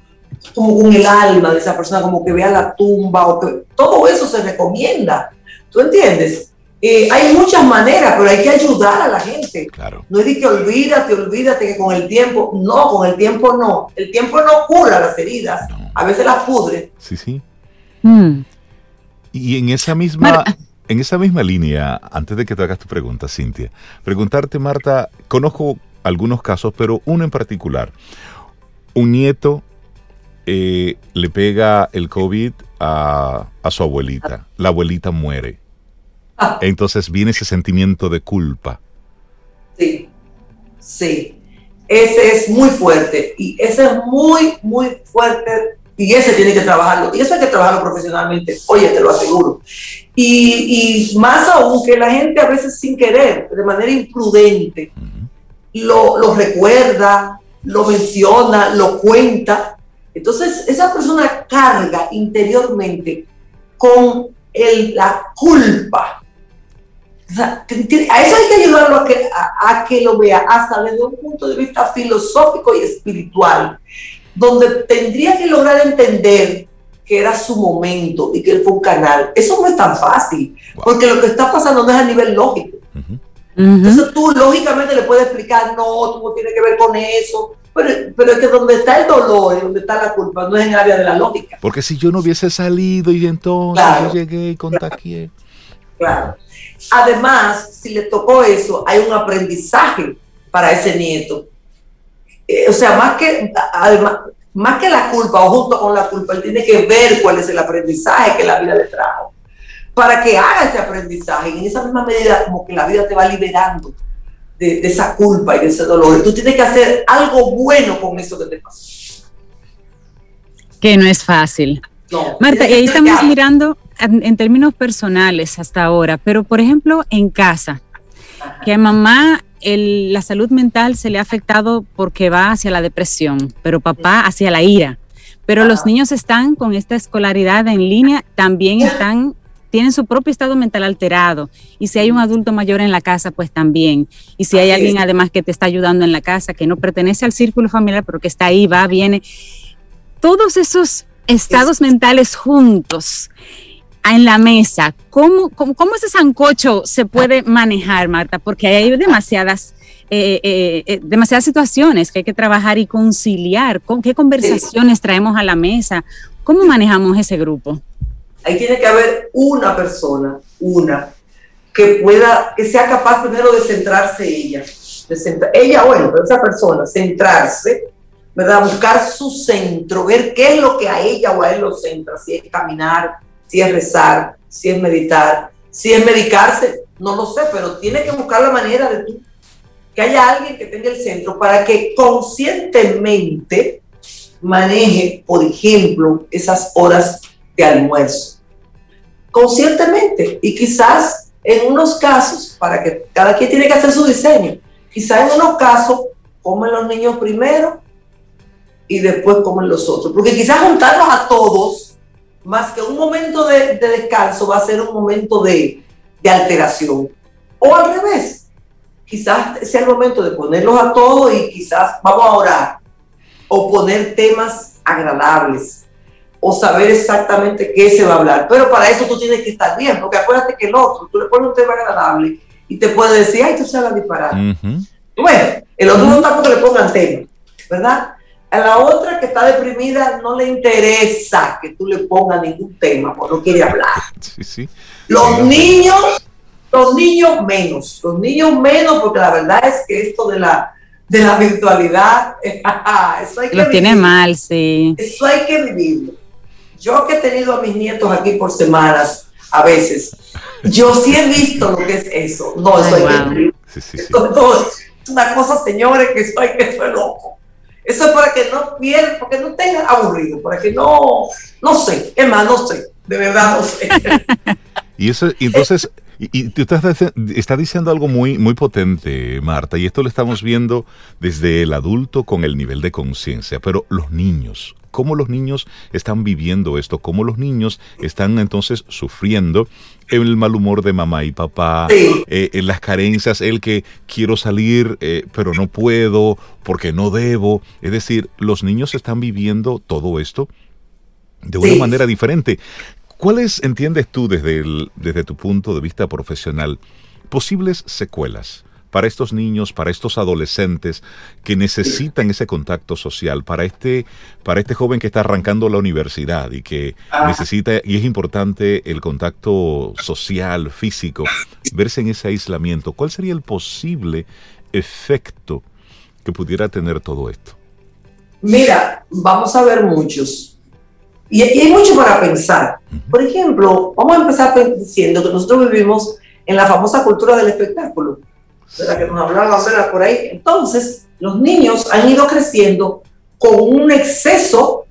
como con el alma de esa persona, como que vea la tumba, o que todo eso se recomienda. ¿Tú entiendes? Eh, hay muchas maneras, pero hay que ayudar a la gente. Claro. No es de que olvídate, olvídate que con el tiempo, no, con el tiempo no. El tiempo no cura las heridas, a veces las pudre. Sí, sí. Mm. Y en esa misma... En esa misma línea, antes de que te hagas tu pregunta, Cintia, preguntarte, Marta, conozco algunos casos, pero uno en particular. Un nieto eh, le pega el COVID a, su abuelita. La abuelita muere. Ah. Entonces viene ese sentimiento de culpa. Sí, sí. Ese es muy fuerte. Y ese es muy, muy fuerte. Y ese tiene que trabajarlo. Y eso hay que trabajarlo profesionalmente. Oye, te lo aseguro. Y, más aún que la gente a veces sin querer, de manera imprudente, lo, lo recuerda, lo menciona, lo cuenta entonces, esa persona carga interiormente con el, la culpa. a eso hay que ayudarlo a que, a, que lo vea hasta desde un punto de vista filosófico y espiritual, donde tendría que lograr entender que era su momento y que él fue un canal. Eso no es tan fácil, porque lo que está pasando no es a nivel lógico. Entonces tú lógicamente le puedes explicar, no, tú no tienes que ver con eso, pero, es que donde está el dolor y donde está la culpa no es en el área de la lógica. Porque si yo no hubiese salido y entonces yo llegué y contagié. Claro. Además, si le tocó eso, hay un aprendizaje para ese nieto. Eh, o sea, más que, más que la culpa o junto con la culpa, él tiene que ver cuál es el aprendizaje que la vida le trajo. Para que haga ese aprendizaje y en esa misma medida como que la vida te va liberando de, esa culpa y de ese dolor. Y tú tienes que hacer algo bueno con eso que te pasó. Que no es fácil. Marta, y ahí estamos mirando en, términos personales hasta ahora, pero por ejemplo en casa, que a mamá la salud mental se le ha afectado porque va hacia la depresión, pero papá hacia la ira. Pero los niños están con esta escolaridad en línea, también están tienen su propio estado mental alterado. Y si hay un adulto mayor en la casa, pues también. Y si hay alguien además que te está ayudando en la casa, que no pertenece al círculo familiar, pero que está ahí, va, viene. Todos esos estados mentales juntos en la mesa, ¿cómo, cómo, ese sancocho se puede manejar, Marta? Porque hay demasiadas... Eh, eh, eh, demasiadas situaciones que hay que trabajar y conciliar. ¿Con qué conversaciones traemos a la mesa? ¿Cómo manejamos ese grupo? Ahí tiene que haber una persona, una, que pueda, que sea capaz primero de centrarse ella. De ella, bueno, pero esa persona, centrarse, ¿verdad? Buscar su centro, ver qué es lo que a ella o a él lo centra, si es caminar, si es rezar, si es meditar, si es medicarse, no lo sé, pero tiene que buscar la manera de que haya alguien que tenga el centro para que conscientemente maneje, por ejemplo, esas horas almuerzo. Conscientemente. Y quizás en unos casos, para que cada quien tiene que hacer su diseño, quizás en unos casos comen los niños primero y después comen los otros. Porque quizás juntarlos a todos más que un momento de, descanso, va a ser un momento de, de alteración. O al revés, quizás sea el momento de ponerlos a todos y quizás vamos a orar o poner temas agradables o saber exactamente qué se va a hablar. Pero para eso tú tienes que estar bien, porque acuérdate que el otro, tú le pones un tema agradable y te puede decir, ay, tú sabes disparar. Bueno, el otro no está porque le pongan tema, ¿verdad? A la otra que está deprimida no le interesa que tú le pongas ningún tema, porque no quiere hablar. Sí, sí. Los niños, los niños menos, los niños menos, porque la verdad es que esto de la de la virtualidad. eso hay que Lo tiene mal, sí. Eso hay que vivirlo. Yo que he tenido a mis nietos aquí por semanas, a veces, yo sí he visto lo que es eso. No, eso hay que vivirlo. es una cosa, señores, que eso hay que ser loco. Eso es para que no pierda, porque no tenga aburrido, para que no, no sé, es más, no sé, de verdad no sé. y eso, entonces, y, tú estás, diciendo algo muy, muy potente, Marta, y esto lo estamos viendo desde el adulto con el nivel de conciencia, pero los niños, cómo los niños están viviendo esto, cómo los niños están entonces sufriendo el mal humor de mamá y papá, eh, en las carencias, el que quiero salir eh, pero no puedo porque no debo. Es decir, los niños están viviendo todo esto de una manera diferente. ¿Cuáles entiendes tú desde, desde tu punto de vista profesional posibles secuelas para estos niños, para estos adolescentes que necesitan ese contacto social, para este, para este joven que está arrancando la universidad y que necesita, y es importante el contacto social, físico, verse en ese aislamiento? ¿Cuál sería el posible efecto que pudiera tener todo esto? Mira, vamos a ver muchos. Y, hay mucho para pensar. Por ejemplo, vamos a empezar diciendo que nosotros vivimos en la famosa cultura del espectáculo, de la que nos hablaba por ahí. Entonces, los niños han ido creciendo con un exceso,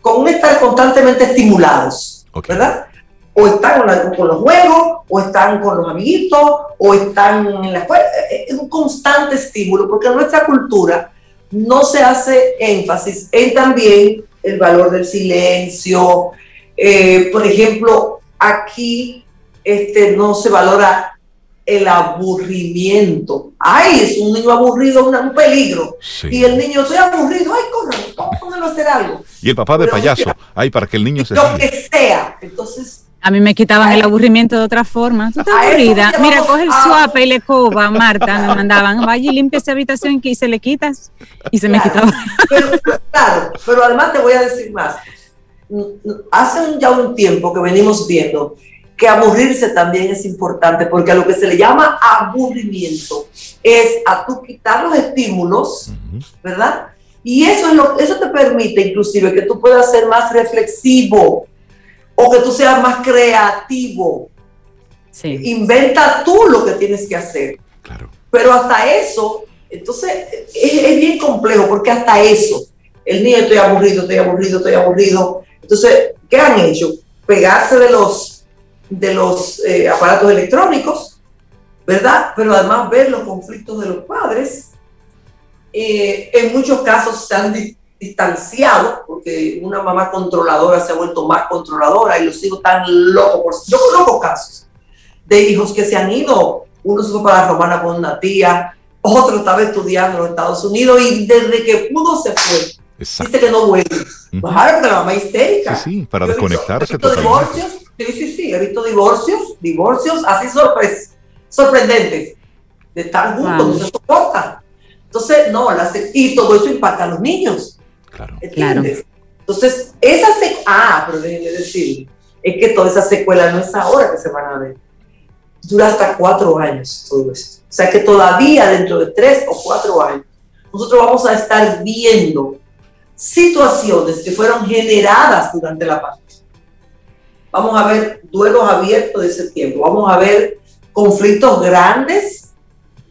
con un estar constantemente estimulados, ¿verdad? O están con, los juegos, o están con los amiguitos, o están en la escuela. Es un constante estímulo, porque en nuestra cultura no se hace énfasis en también el valor del silencio. Eh, por ejemplo, aquí este, no se valora el aburrimiento. Ay, es un niño aburrido, un, peligro. Y el niño, estoy aburrido, ay, corre, a hacer algo. Y el papá de payaso, ay, para que el niño se... Lo que sea. Entonces, a mí me quitaban el aburrimiento de otra forma. Tú estás aburrida. Mira, coge el swap y le coba, Marta, me mandaban. Vaya y limpia esa habitación y se le quitas. Y se me quitaba. Pero, claro, pero además te voy a decir más. Hace ya un tiempo que venimos viendo que aburrirse también es importante, porque a lo que se le llama aburrimiento es a tú quitar los estímulos, ¿verdad? Y eso, es lo, eso te permite inclusive que tú puedas ser más reflexivo, o que tú seas más creativo. Inventa tú lo que tienes que hacer. Pero hasta eso, entonces es, bien complejo porque hasta eso, el niño estoy aburrido, estoy aburrido, estoy aburrido. Entonces, ¿qué han hecho? Pegarse de los, de los eh, aparatos electrónicos, ¿verdad? Pero además ver los conflictos de los padres. Eh, en muchos casos se han distanciado, porque una mamá controladora se ha vuelto más controladora y los hijos están locos. Yo conozco casos de hijos que se han ido, uno se fue para la Romana con una tía, otro estaba estudiando en los Estados Unidos y desde que pudo se fue. Dice que no vuelve. Bajaron de la mamá histérica. Sí, sí, para desconectarse. He visto divorcios, sí, sí, sí, he visto divorcios, divorcios así sorprendentes, de estar juntos, no se soportan. Entonces, no, y todo eso impacta a los niños. Claro. Entonces, esa secuela, ah, pero déjenme decir, es que toda esa secuela no es ahora que se van a ver. Dura hasta cuatro años todo eso. O sea que todavía dentro de tres o cuatro años, nosotros vamos a estar viendo situaciones que fueron generadas durante la pandemia. Vamos a ver duelos abiertos de ese tiempo. Vamos a ver conflictos grandes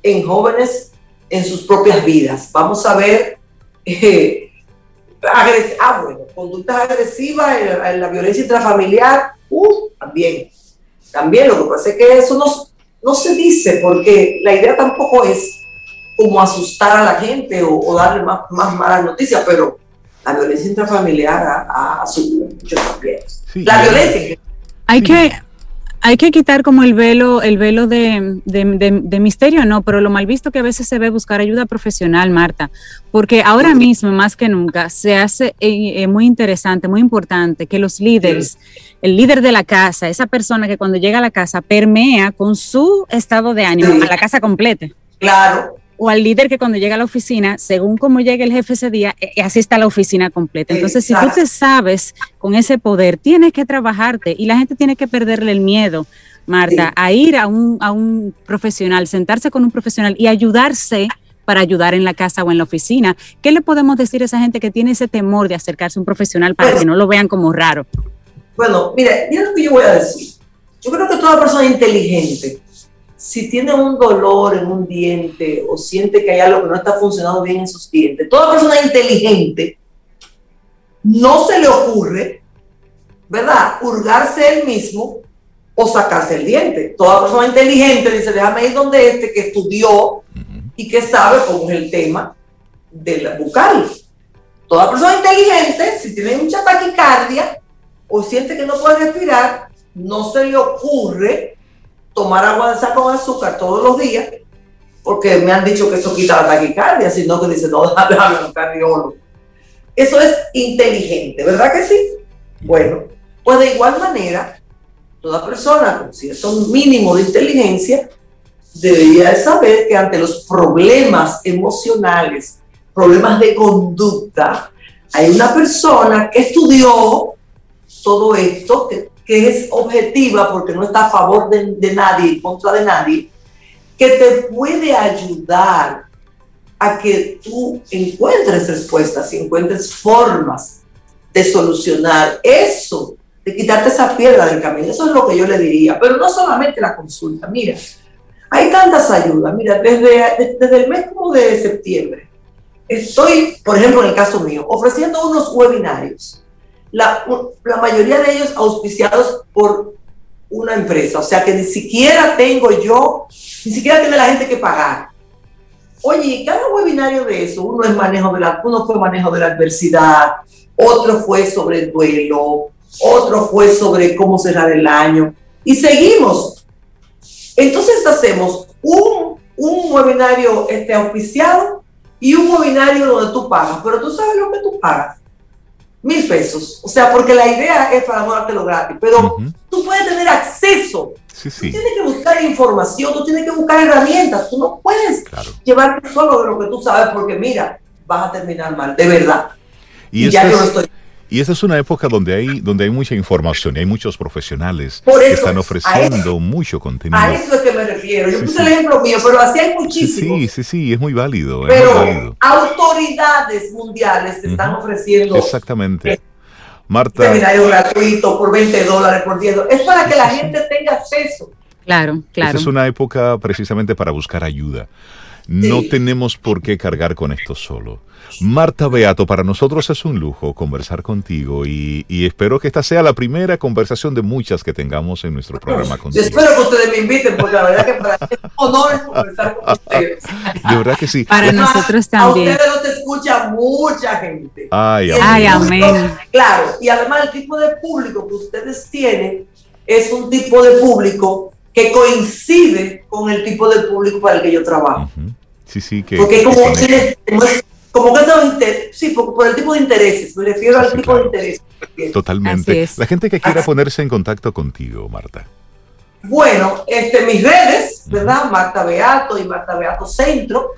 en jóvenes en sus propias vidas. Vamos a ver eh, ah, bueno, conductas agresivas en, la violencia intrafamiliar, uh, también. También lo que pasa es que eso no, no se dice porque la idea tampoco es como asustar a la gente o, darle más, más malas noticias, pero la violencia intrafamiliar ha, subido mucho también. la violencia. Hay que, hay que quitar como el velo, el velo de, de, misterio, no, pero lo mal visto que a veces se ve buscar ayuda profesional, Marta, porque ahora mismo, más que nunca, se hace eh, eh, muy interesante, muy importante que los líderes, el líder de la casa, esa persona que cuando llega a la casa permea con su estado de ánimo a la casa completa. Claro, o al líder que cuando llega a la oficina, según cómo llegue el jefe ese día, eh, así está la oficina completa. Entonces, si tú te sabes con ese poder, tienes que trabajarte y la gente tiene que perderle el miedo, Marta, a ir a un, a un profesional, sentarse con un profesional y ayudarse para ayudar en la casa o en la oficina. ¿Qué le podemos decir a esa gente que tiene ese temor de acercarse a un profesional para que no lo vean como raro? Bueno, mire, mira lo que yo voy a decir. Yo creo que toda persona inteligente si tiene un dolor en un diente o siente que hay algo que no está funcionando bien en sus dientes, toda persona inteligente no se le ocurre, ¿verdad?, hurgarse él mismo o sacarse el diente. Toda persona inteligente dice, déjame ir donde este que estudió y que sabe cómo es el tema de la bucal. Toda persona inteligente, si tiene mucha taquicardia o siente que no puede respirar, no se le ocurre tomar agua de saco con azúcar todos los días, porque me han dicho que eso quita la taquicardia, sino que dice, no, déjame un cardiólogo. Eso es inteligente, ¿verdad que sí? Bueno, pues de igual manera, toda persona con cierto mínimo de inteligencia debería de saber que ante los problemas emocionales, problemas de conducta, hay una persona que estudió todo esto, que que es objetiva porque no está a favor de, nadie, en contra de nadie, que te puede ayudar a que tú encuentres respuestas y encuentres formas de solucionar eso, de quitarte esa piedra del camino. Eso es lo que yo le diría. Pero no solamente la consulta. Mira, hay tantas ayudas. Mira, desde, desde el mes como de septiembre, estoy, por ejemplo, en el caso mío, ofreciendo unos webinarios la, la mayoría de ellos auspiciados por una empresa, o sea que ni siquiera tengo yo, ni siquiera tiene la gente que pagar. Oye, cada webinario de eso, uno es manejo de la, uno fue manejo de la adversidad, otro fue sobre el duelo, otro fue sobre cómo cerrar el año, y seguimos. Entonces hacemos un, un webinario este, auspiciado y un webinario donde tú pagas, pero tú sabes lo que tú pagas mil pesos. O sea, porque la idea es para no dártelo gratis, pero tú puedes tener acceso. Tú tienes que buscar información, tú tienes que buscar herramientas. Tú no puedes llevarte solo de lo que tú sabes, porque mira, vas a terminar mal, de verdad. Y, ya yo lo estoy y esa es una época donde hay, donde hay mucha información y hay muchos profesionales que están ofreciendo mucho contenido. A eso es que me refiero. Yo puse el ejemplo mío, pero así hay muchísimos. Sí, sí, sí, es muy válido. Pero autoridades mundiales están ofreciendo. Exactamente. Marta. Seminario gratuito por 20 dólares, por 10 dólares. Es para que la gente tenga acceso. Claro, claro. es una época precisamente para buscar ayuda. No tenemos por qué cargar con esto solo. Marta Beato, para nosotros es un lujo conversar contigo y, espero que esta sea la primera conversación de muchas que tengamos en nuestro programa contigo. espero que ustedes me inviten porque la verdad que para mí es un honor conversar con ustedes. De verdad que sí. Para nosotros también. A ustedes los escucha mucha gente. Ay, amén. Claro, y además el tipo de público que ustedes tienen es un tipo de público que coincide con el tipo de público para el que yo trabajo. Sí, sí, que. Porque como, como que sí, por, el tipo de intereses, me refiero al tipo de intereses. Totalmente. La gente que quiera ponerse en contacto contigo, Marta. Bueno, este, mis redes, ¿verdad? Marta Beato y Marta Beato Centro.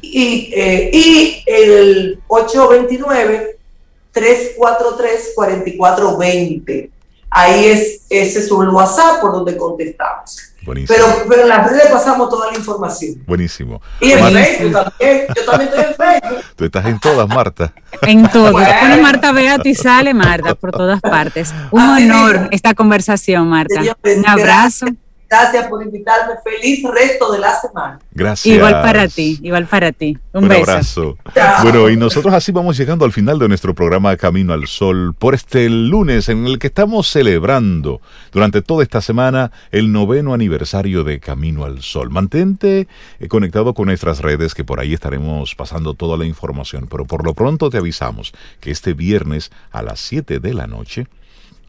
Y, eh, y el 829-343-4420. Ahí es, ese es un WhatsApp por donde contestamos. Pero, pero en las redes pasamos toda la información. Buenísimo. Y en Facebook también. Yo también estoy en Facebook. Tú estás en todas, Marta. En todas. Bueno. Marta Beato y sale Marta por todas partes. Un honor esta conversación, Marta. Un abrazo. Gracias por invitarme. Feliz resto de la semana. Gracias. Igual para ti, igual para ti. Un, beso. abrazo. Bueno, y nosotros así vamos llegando al final de nuestro programa Camino al Sol por este lunes en el que estamos celebrando durante toda esta semana el noveno aniversario de Camino al Sol. Mantente eh, conectado con nuestras redes que por ahí estaremos pasando toda la información, pero por lo pronto te avisamos que este viernes a las 7 de la noche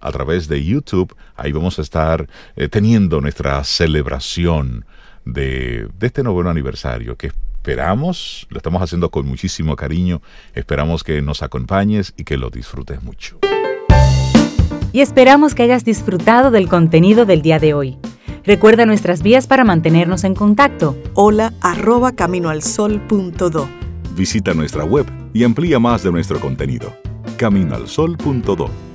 a través de YouTube. Ahí vamos a estar eh, teniendo nuestra celebración de, de este noveno aniversario que esperamos, lo estamos haciendo con muchísimo cariño, esperamos que nos acompañes y que lo disfrutes mucho. Y esperamos que hayas disfrutado del contenido del día de hoy. Recuerda nuestras vías para mantenernos en contacto. Hola arroba caminoalsol.do. Visita nuestra web y amplía más de nuestro contenido. Caminoalsol.do.